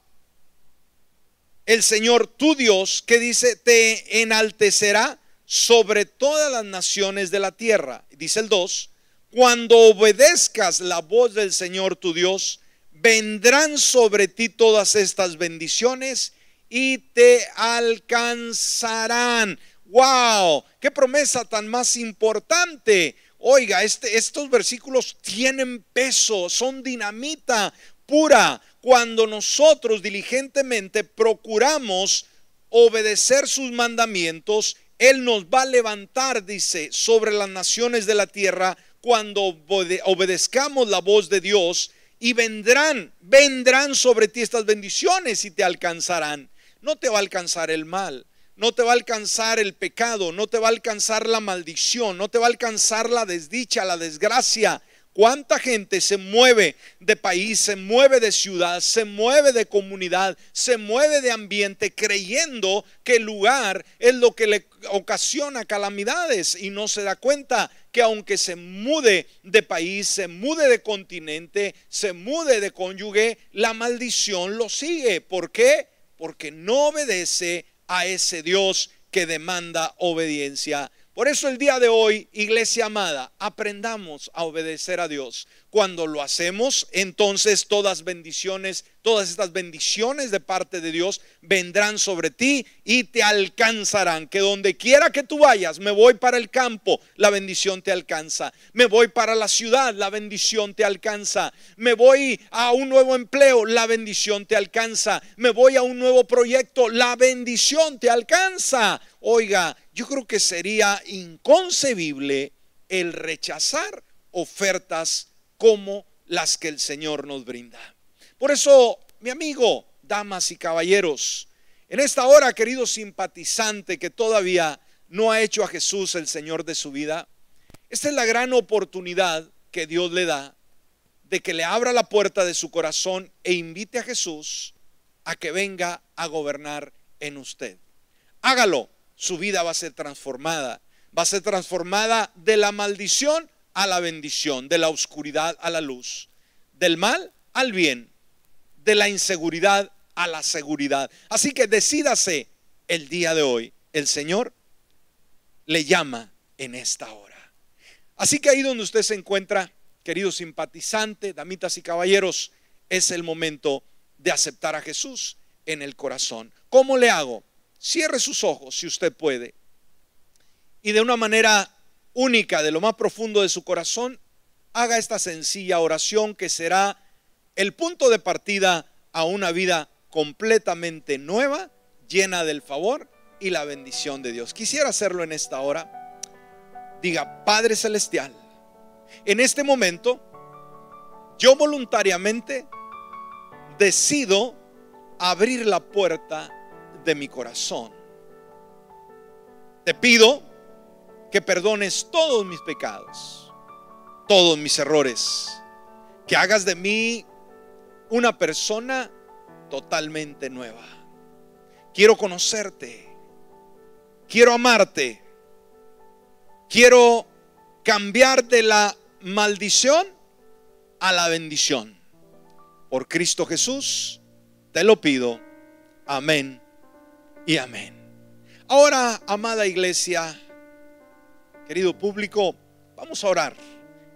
el Señor, tu Dios, que dice, te enaltecerá sobre todas las naciones de la tierra. Dice el 2, cuando obedezcas la voz del Señor, tu Dios, vendrán sobre ti todas estas bendiciones y te alcanzarán. ¡Wow! ¡Qué promesa tan más importante! Oiga, este, estos versículos tienen peso, son dinamita pura. Cuando nosotros diligentemente procuramos obedecer sus mandamientos, Él nos va a levantar, dice, sobre las naciones de la tierra cuando obedezcamos la voz de Dios y vendrán, vendrán sobre ti estas bendiciones y te alcanzarán no te va a alcanzar el mal, no te va a alcanzar el pecado, no te va a alcanzar la maldición, no te va a alcanzar la desdicha, la desgracia. ¿Cuánta gente se mueve de país, se mueve de ciudad, se mueve de comunidad, se mueve de ambiente creyendo que el lugar es lo que le ocasiona calamidades y no se da cuenta que aunque se mude de país, se mude de continente, se mude de cónyuge, la maldición lo sigue? ¿Por qué? porque no obedece a ese Dios que demanda obediencia. Por eso el día de hoy, iglesia amada, aprendamos a obedecer a Dios. Cuando lo hacemos, entonces todas bendiciones, todas estas bendiciones de parte de Dios vendrán sobre ti y te alcanzarán. Que donde quiera que tú vayas, me voy para el campo, la bendición te alcanza. Me voy para la ciudad, la bendición te alcanza. Me voy a un nuevo empleo, la bendición te alcanza. Me voy a un nuevo proyecto, la bendición te alcanza. Oiga, yo creo que sería inconcebible el rechazar ofertas como las que el Señor nos brinda. Por eso, mi amigo, damas y caballeros, en esta hora, querido simpatizante que todavía no ha hecho a Jesús el Señor de su vida, esta es la gran oportunidad que Dios le da de que le abra la puerta de su corazón e invite a Jesús a que venga a gobernar en usted. Hágalo su vida va a ser transformada. Va a ser transformada de la maldición a la bendición, de la oscuridad a la luz, del mal al bien, de la inseguridad a la seguridad. Así que decídase el día de hoy. El Señor le llama en esta hora. Así que ahí donde usted se encuentra, querido simpatizante, damitas y caballeros, es el momento de aceptar a Jesús en el corazón. ¿Cómo le hago? Cierre sus ojos si usted puede. Y de una manera única, de lo más profundo de su corazón, haga esta sencilla oración que será el punto de partida a una vida completamente nueva, llena del favor y la bendición de Dios. Quisiera hacerlo en esta hora. Diga, Padre Celestial, en este momento yo voluntariamente decido abrir la puerta de mi corazón. Te pido que perdones todos mis pecados, todos mis errores, que hagas de mí una persona totalmente nueva. Quiero conocerte, quiero amarte, quiero cambiar de la maldición a la bendición. Por Cristo Jesús, te lo pido. Amén y amén. Ahora, amada iglesia, querido público, vamos a orar.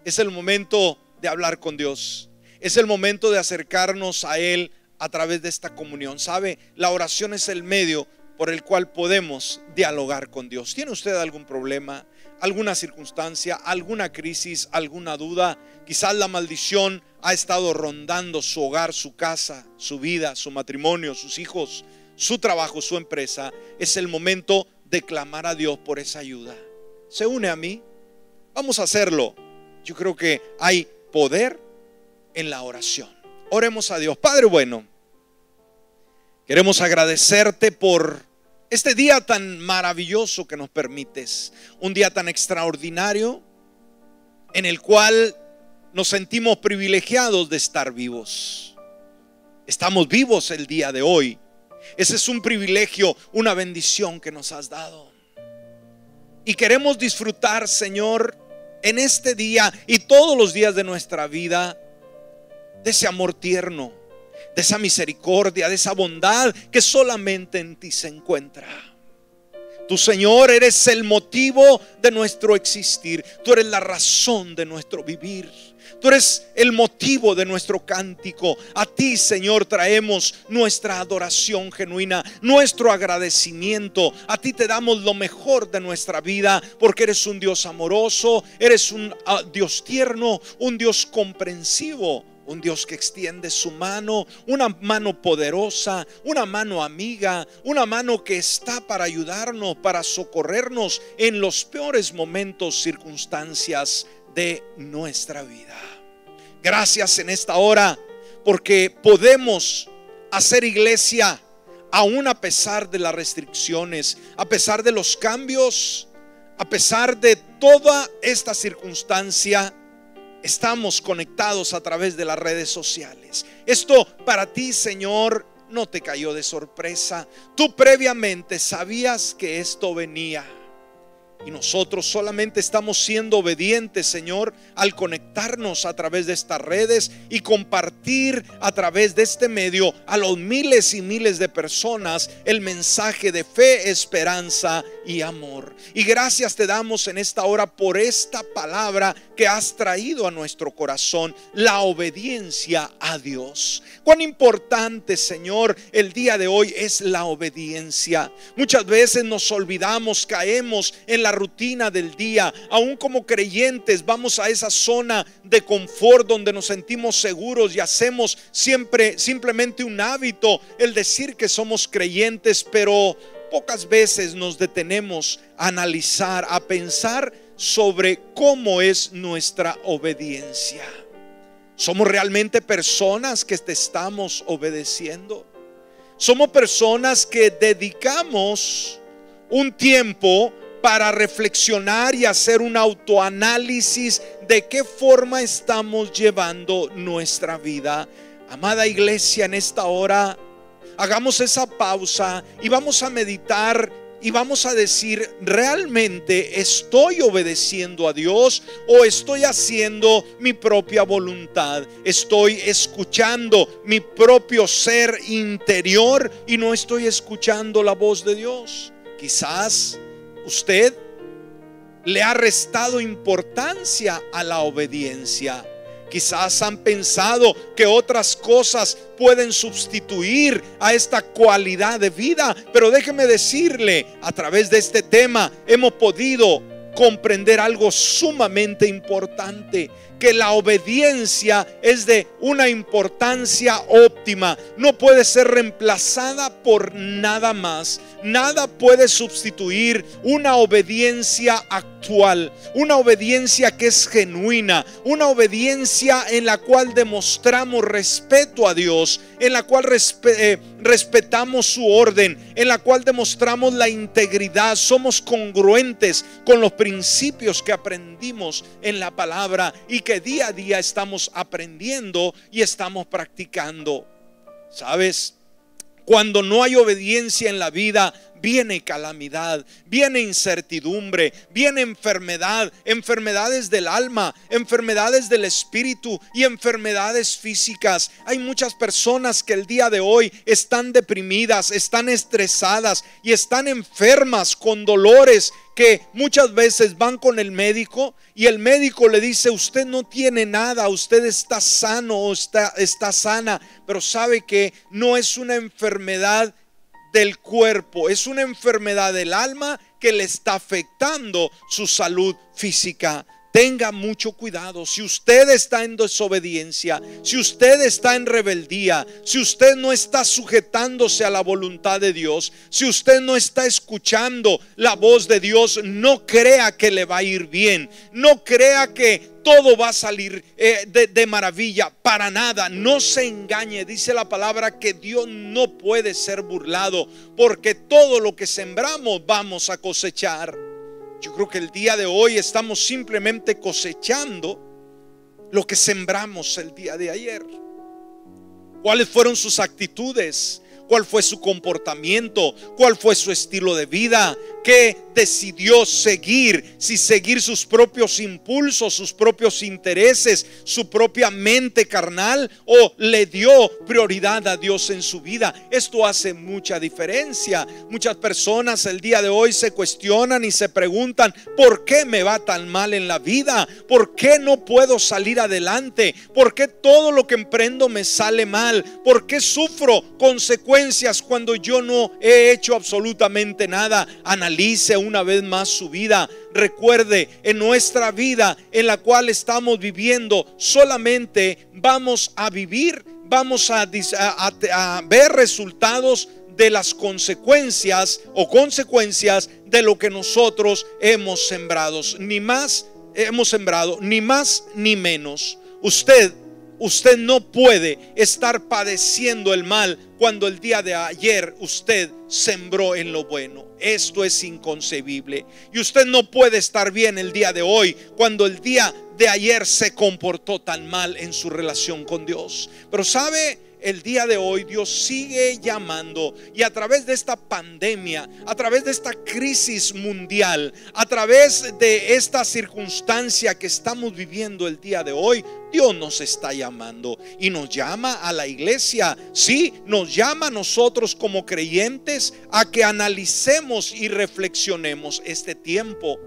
Es el momento de hablar con Dios. Es el momento de acercarnos a Él a través de esta comunión. ¿Sabe? La oración es el medio por el cual podemos dialogar con Dios. ¿Tiene usted algún problema, alguna circunstancia, alguna crisis, alguna duda? Quizás la maldición ha estado rondando su hogar, su casa, su vida, su matrimonio, sus hijos su trabajo, su empresa, es el momento de clamar a Dios por esa ayuda. ¿Se une a mí? Vamos a hacerlo. Yo creo que hay poder en la oración. Oremos a Dios. Padre bueno, queremos agradecerte por este día tan maravilloso que nos permites. Un día tan extraordinario en el cual nos sentimos privilegiados de estar vivos. Estamos vivos el día de hoy ese es un privilegio, una bendición que nos has dado. Y queremos disfrutar, Señor, en este día y todos los días de nuestra vida, de ese amor tierno, de esa misericordia, de esa bondad que solamente en ti se encuentra. Tu Señor eres el motivo de nuestro existir. Tú eres la razón de nuestro vivir. Tú eres el motivo de nuestro cántico. A ti, Señor, traemos nuestra adoración genuina, nuestro agradecimiento. A ti te damos lo mejor de nuestra vida porque eres un Dios amoroso, eres un ah, Dios tierno, un Dios comprensivo. Un Dios que extiende su mano, una mano poderosa, una mano amiga, una mano que está para ayudarnos, para socorrernos en los peores momentos, circunstancias de nuestra vida. Gracias en esta hora porque podemos hacer iglesia aún a pesar de las restricciones, a pesar de los cambios, a pesar de toda esta circunstancia. Estamos conectados a través de las redes sociales. Esto para ti, Señor, no te cayó de sorpresa. Tú previamente sabías que esto venía. Y nosotros solamente estamos siendo obedientes, Señor, al conectarnos a través de estas redes y compartir a través de este medio a los miles y miles de personas el mensaje de fe, esperanza y amor. Y gracias te damos en esta hora por esta palabra que has traído a nuestro corazón, la obediencia a Dios. Cuán importante, Señor, el día de hoy es la obediencia. Muchas veces nos olvidamos, caemos en la rutina del día. Aún como creyentes vamos a esa zona de confort donde nos sentimos seguros y hacemos siempre simplemente un hábito el decir que somos creyentes, pero pocas veces nos detenemos a analizar, a pensar sobre cómo es nuestra obediencia. ¿Somos realmente personas que te estamos obedeciendo? Somos personas que dedicamos un tiempo para reflexionar y hacer un autoanálisis de qué forma estamos llevando nuestra vida. Amada iglesia, en esta hora hagamos esa pausa y vamos a meditar y vamos a decir, ¿realmente estoy obedeciendo a Dios o estoy haciendo mi propia voluntad? Estoy escuchando mi propio ser interior y no estoy escuchando la voz de Dios. Quizás usted le ha restado importancia a la obediencia. Quizás han pensado que otras cosas pueden sustituir a esta cualidad de vida, pero déjeme decirle, a través de este tema hemos podido comprender algo sumamente importante, que la obediencia es de una importancia óptima, no puede ser reemplazada por nada más. Nada puede sustituir una obediencia actual, una obediencia que es genuina, una obediencia en la cual demostramos respeto a Dios, en la cual eh, respetamos su orden, en la cual demostramos la integridad, somos congruentes con los principios que aprendimos en la palabra y que día a día estamos aprendiendo y estamos practicando. ¿Sabes? Cuando no hay obediencia en la vida, viene calamidad, viene incertidumbre, viene enfermedad, enfermedades del alma, enfermedades del espíritu y enfermedades físicas. Hay muchas personas que el día de hoy están deprimidas, están estresadas y están enfermas con dolores que muchas veces van con el médico y el médico le dice, usted no tiene nada, usted está sano, está, está sana, pero sabe que no es una enfermedad del cuerpo, es una enfermedad del alma que le está afectando su salud física. Tenga mucho cuidado. Si usted está en desobediencia, si usted está en rebeldía, si usted no está sujetándose a la voluntad de Dios, si usted no está escuchando la voz de Dios, no crea que le va a ir bien. No crea que todo va a salir eh, de, de maravilla. Para nada. No se engañe. Dice la palabra que Dios no puede ser burlado porque todo lo que sembramos vamos a cosechar. Yo creo que el día de hoy estamos simplemente cosechando lo que sembramos el día de ayer. ¿Cuáles fueron sus actitudes? ¿Cuál fue su comportamiento? ¿Cuál fue su estilo de vida? ¿Qué decidió seguir? Si seguir sus propios impulsos, sus propios intereses, su propia mente carnal o le dio prioridad a Dios en su vida. Esto hace mucha diferencia. Muchas personas el día de hoy se cuestionan y se preguntan, ¿por qué me va tan mal en la vida? ¿Por qué no puedo salir adelante? ¿Por qué todo lo que emprendo me sale mal? ¿Por qué sufro consecuencias cuando yo no he hecho absolutamente nada? Analice una vez más su vida. Recuerde, en nuestra vida en la cual estamos viviendo, solamente vamos a vivir, vamos a, a, ver resultados de las consecuencias o consecuencias de lo que nosotros hemos sembrado. Ni más hemos sembrado, ni más ni menos. Usted Usted no puede estar padeciendo el mal cuando el día de ayer usted sembró en lo bueno. Esto es inconcebible. Y usted no puede estar bien el día de hoy cuando el día de ayer se comportó tan mal en su relación con Dios. Pero sabe, el día de hoy Dios sigue llamando y a través de esta pandemia, a través de esta crisis mundial, a través de esta circunstancia que estamos viviendo el día de hoy, Dios nos está llamando y nos llama a la iglesia. Sí, nos llama a nosotros como creyentes a que analicemos y reflexionemos este tiempo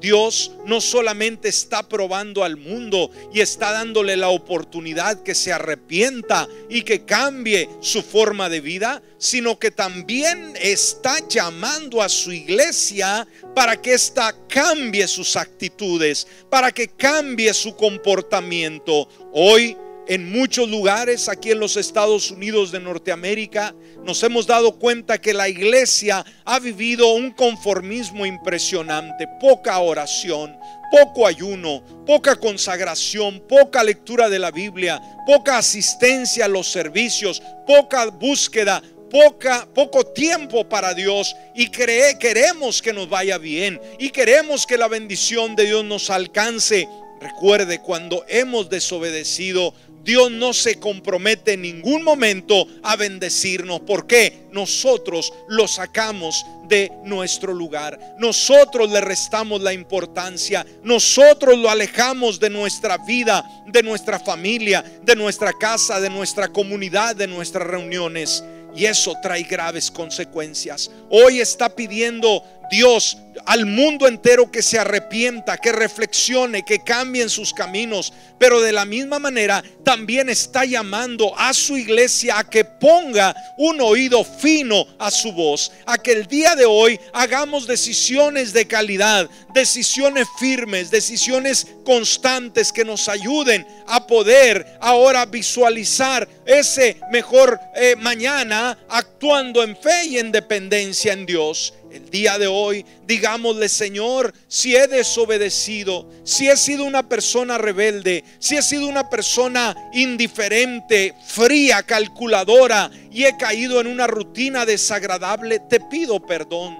Dios no solamente está probando al mundo y está dándole la oportunidad que se arrepienta y que cambie su forma de vida, sino que también está llamando a su iglesia para que ésta cambie sus actitudes, para que cambie su comportamiento. Hoy en muchos lugares aquí en los Estados Unidos de Norteamérica nos hemos dado cuenta que la iglesia ha vivido un conformismo impresionante, poca oración, poco ayuno, poca consagración, poca lectura de la Biblia, poca asistencia a los servicios, poca búsqueda, poca, poco tiempo para Dios y cree, queremos que nos vaya bien y queremos que la bendición de Dios nos alcance. Recuerde, cuando hemos desobedecido, Dios no se compromete en ningún momento a bendecirnos. porque Nosotros lo sacamos de nuestro lugar. Nosotros le restamos la importancia. Nosotros lo alejamos de nuestra vida, de nuestra familia, de nuestra casa, de nuestra comunidad, de nuestras reuniones. Y eso trae graves consecuencias. Hoy está pidiendo Dios al mundo entero que se arrepienta, que reflexione, que cambien sus caminos. Pero de la misma manera también está llamando a su iglesia a que ponga un oído fino a su voz. A que el día de hoy hagamos decisiones de calidad, decisiones firmes, decisiones constantes que nos ayuden a poder ahora visualizar ese mejor eh, mañana actuando en fe y en dependencia en Dios. El día de hoy, digámosle, Señor, si he desobedecido, si he sido una persona rebelde, si he sido una persona indiferente, fría, calculadora y he caído en una rutina desagradable, te pido perdón.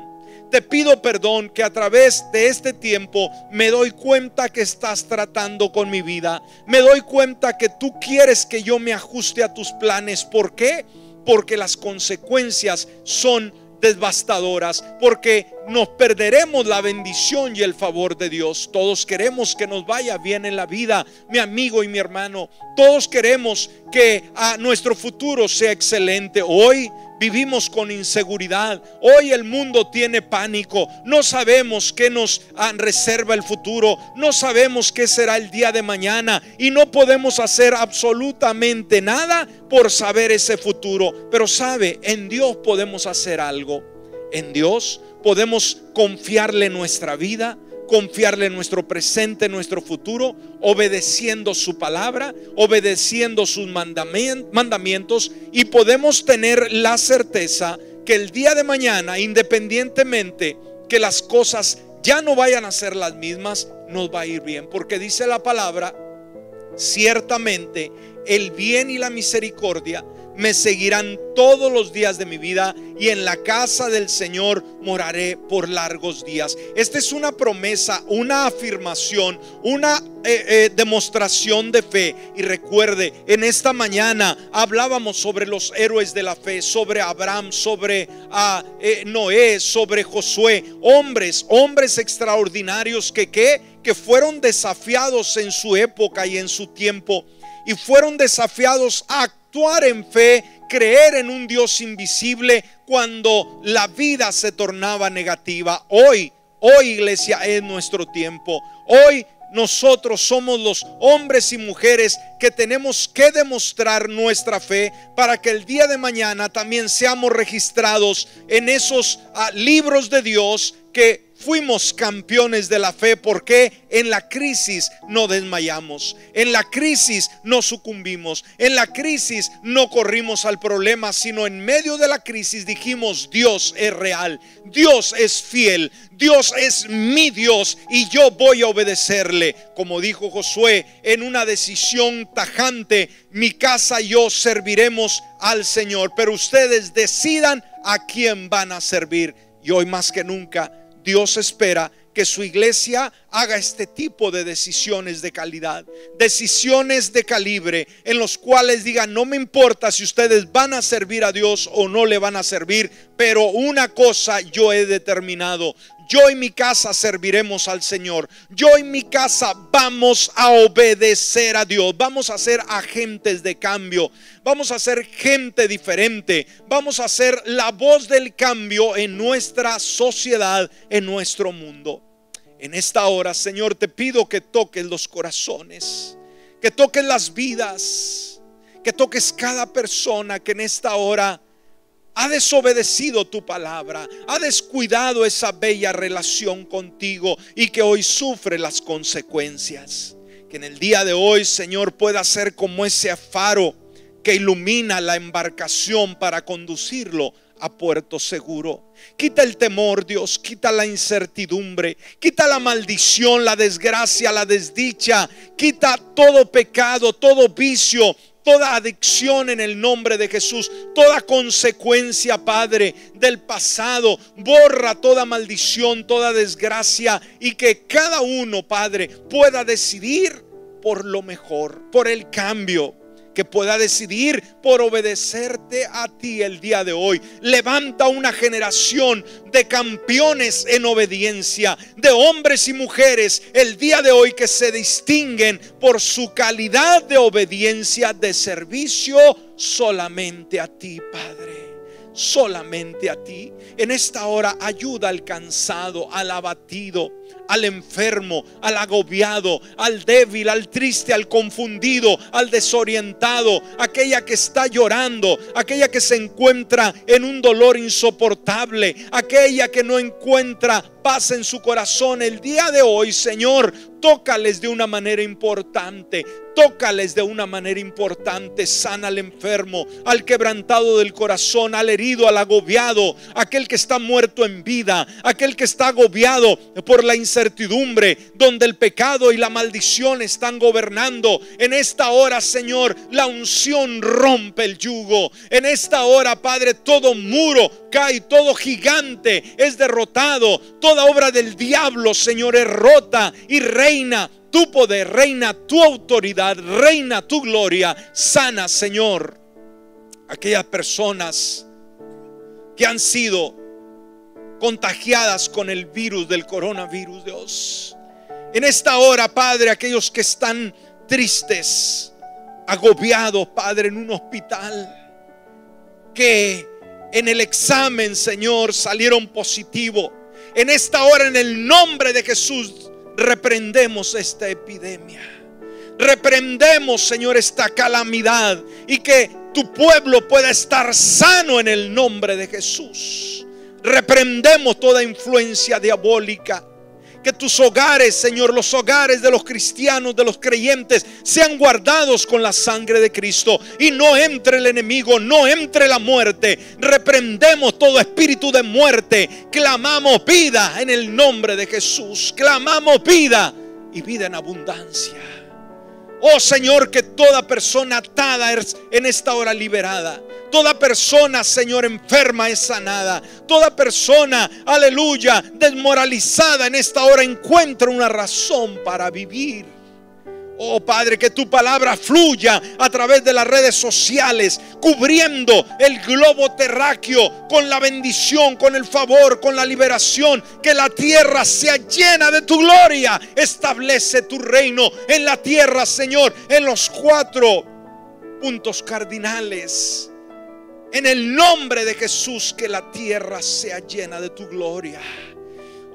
Te pido perdón que a través de este tiempo me doy cuenta que estás tratando con mi vida. Me doy cuenta que tú quieres que yo me ajuste a tus planes. ¿Por qué? Porque las consecuencias son devastadoras, porque nos perderemos la bendición y el favor de Dios. Todos queremos que nos vaya bien en la vida, mi amigo y mi hermano. Todos queremos que a nuestro futuro sea excelente. Hoy Vivimos con inseguridad. Hoy el mundo tiene pánico. No sabemos qué nos reserva el futuro. No sabemos qué será el día de mañana. Y no podemos hacer absolutamente nada por saber ese futuro. Pero sabe, en Dios podemos hacer algo. En Dios podemos confiarle nuestra vida confiarle en nuestro presente, nuestro futuro, obedeciendo su palabra, obedeciendo sus mandamientos y podemos tener la certeza que el día de mañana, independientemente que las cosas ya no vayan a ser las mismas, nos va a ir bien. Porque dice la palabra, ciertamente el bien y la misericordia me seguirán todos los días de mi vida y en la casa del Señor moraré por largos días. Esta es una promesa, una afirmación, una eh, eh, demostración de fe. Y recuerde, en esta mañana hablábamos sobre los héroes de la fe, sobre Abraham, sobre ah, eh, Noé, sobre Josué, hombres, hombres extraordinarios que, que, que fueron desafiados en su época y en su tiempo y fueron desafiados a en fe, creer en un Dios invisible cuando la vida se tornaba negativa. Hoy, hoy iglesia es nuestro tiempo. Hoy nosotros somos los hombres y mujeres que tenemos que demostrar nuestra fe para que el día de mañana también seamos registrados en esos ah, libros de Dios que fuimos campeones de la fe porque en la crisis no desmayamos, en la crisis no sucumbimos, en la crisis no corrimos al problema, sino en medio de la crisis dijimos, Dios es real, Dios es fiel, Dios es mi Dios y yo voy a obedecerle. Como dijo Josué en una decisión tajante, mi casa y yo serviremos al Señor, pero ustedes decidan a quién van a servir. Y hoy más que nunca Dios espera que su iglesia haga este tipo de decisiones de calidad, decisiones de calibre en los cuales digan, no me importa si ustedes van a servir a Dios o no le van a servir, pero una cosa yo he determinado, yo y mi casa serviremos al Señor. Yo y mi casa vamos a obedecer a Dios. Vamos a ser agentes de cambio. Vamos a ser gente diferente. Vamos a ser la voz del cambio en nuestra sociedad, en nuestro mundo. En esta hora, Señor, te pido que toques los corazones, que toques las vidas, que toques cada persona que en esta hora ha desobedecido tu palabra, ha descuidado esa bella relación contigo y que hoy sufre las consecuencias. Que en el día de hoy, Señor, pueda ser como ese faro que ilumina la embarcación para conducirlo a puerto seguro. Quita el temor, Dios, quita la incertidumbre, quita la maldición, la desgracia, la desdicha, quita todo pecado, todo vicio, toda adicción en el nombre de Jesús, toda consecuencia, Padre, del pasado. Borra toda maldición, toda desgracia y que cada uno, Padre, pueda decidir por lo mejor, por el cambio que pueda decidir por obedecerte a ti el día de hoy. Levanta una generación de campeones en obediencia, de hombres y mujeres el día de hoy que se distinguen por su calidad de obediencia, de servicio solamente a ti, Padre solamente a ti. En esta hora ayuda al cansado, al abatido, al enfermo, al agobiado, al débil, al triste, al confundido, al desorientado, aquella que está llorando, aquella que se encuentra en un dolor insoportable, aquella que no encuentra paz en su corazón. El día de hoy, Señor, tócales de una manera importante. Tócales de una manera importante, sana al enfermo, al quebrantado del corazón, al herido, al agobiado, aquel que está muerto en vida, aquel que está agobiado por la incertidumbre, donde el pecado y la maldición están gobernando. En esta hora, Señor, la unción rompe el yugo. En esta hora, Padre, todo muro cae, todo gigante es derrotado, toda obra del diablo, Señor, es rota y reina tu poder, reina tu autoridad, reina tu gloria. Sana, Señor, aquellas personas que han sido contagiadas con el virus del coronavirus, Dios. En esta hora, Padre, aquellos que están tristes, agobiados, Padre, en un hospital, que en el examen, Señor, salieron positivo. En esta hora, en el nombre de Jesús, reprendemos esta epidemia. Reprendemos, Señor, esta calamidad y que tu pueblo pueda estar sano en el nombre de Jesús. Reprendemos toda influencia diabólica que tus hogares, Señor, los hogares de los cristianos, de los creyentes, sean guardados con la sangre de Cristo y no entre el enemigo, no entre la muerte. Reprendemos todo espíritu de muerte. Clamamos vida en el nombre de Jesús. Clamamos vida y vida en abundancia. Oh Señor, que toda persona atada en esta hora liberada. Toda persona, Señor, enferma es sanada. Toda persona, aleluya, desmoralizada en esta hora encuentra una razón para vivir. Oh Padre, que tu palabra fluya a través de las redes sociales, cubriendo el globo terráqueo con la bendición, con el favor, con la liberación. Que la tierra sea llena de tu gloria. Establece tu reino en la tierra, Señor, en los cuatro puntos cardinales. En el nombre de Jesús, que la tierra sea llena de tu gloria.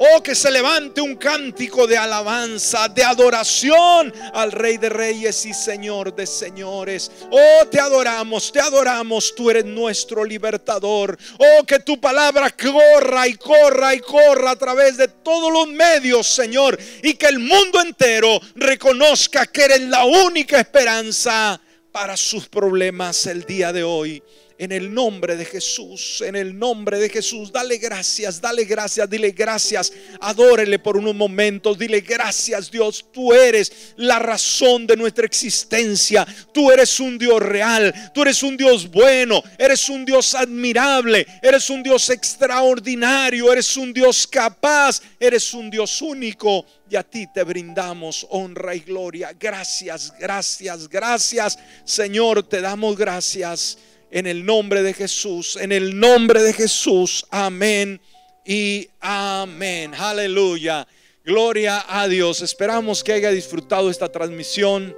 Oh, que se levante un cántico de alabanza, de adoración al Rey de Reyes y Señor de Señores. Oh, te adoramos, te adoramos, tú eres nuestro libertador. Oh, que tu palabra corra y corra y corra a través de todos los medios, Señor. Y que el mundo entero reconozca que eres la única esperanza para sus problemas el día de hoy. En el nombre de Jesús, en el nombre de Jesús, dale gracias, dale gracias, dile gracias, adórele por unos momentos, dile gracias Dios, tú eres la razón de nuestra existencia, tú eres un Dios real, tú eres un Dios bueno, eres un Dios admirable, eres un Dios extraordinario, eres un Dios capaz, eres un Dios único. Y a ti te brindamos honra y gloria. Gracias, gracias, gracias, Señor, te damos gracias en el nombre de Jesús, en el nombre de Jesús. Amén y amén. Aleluya. Gloria a Dios. Esperamos que haya disfrutado esta transmisión.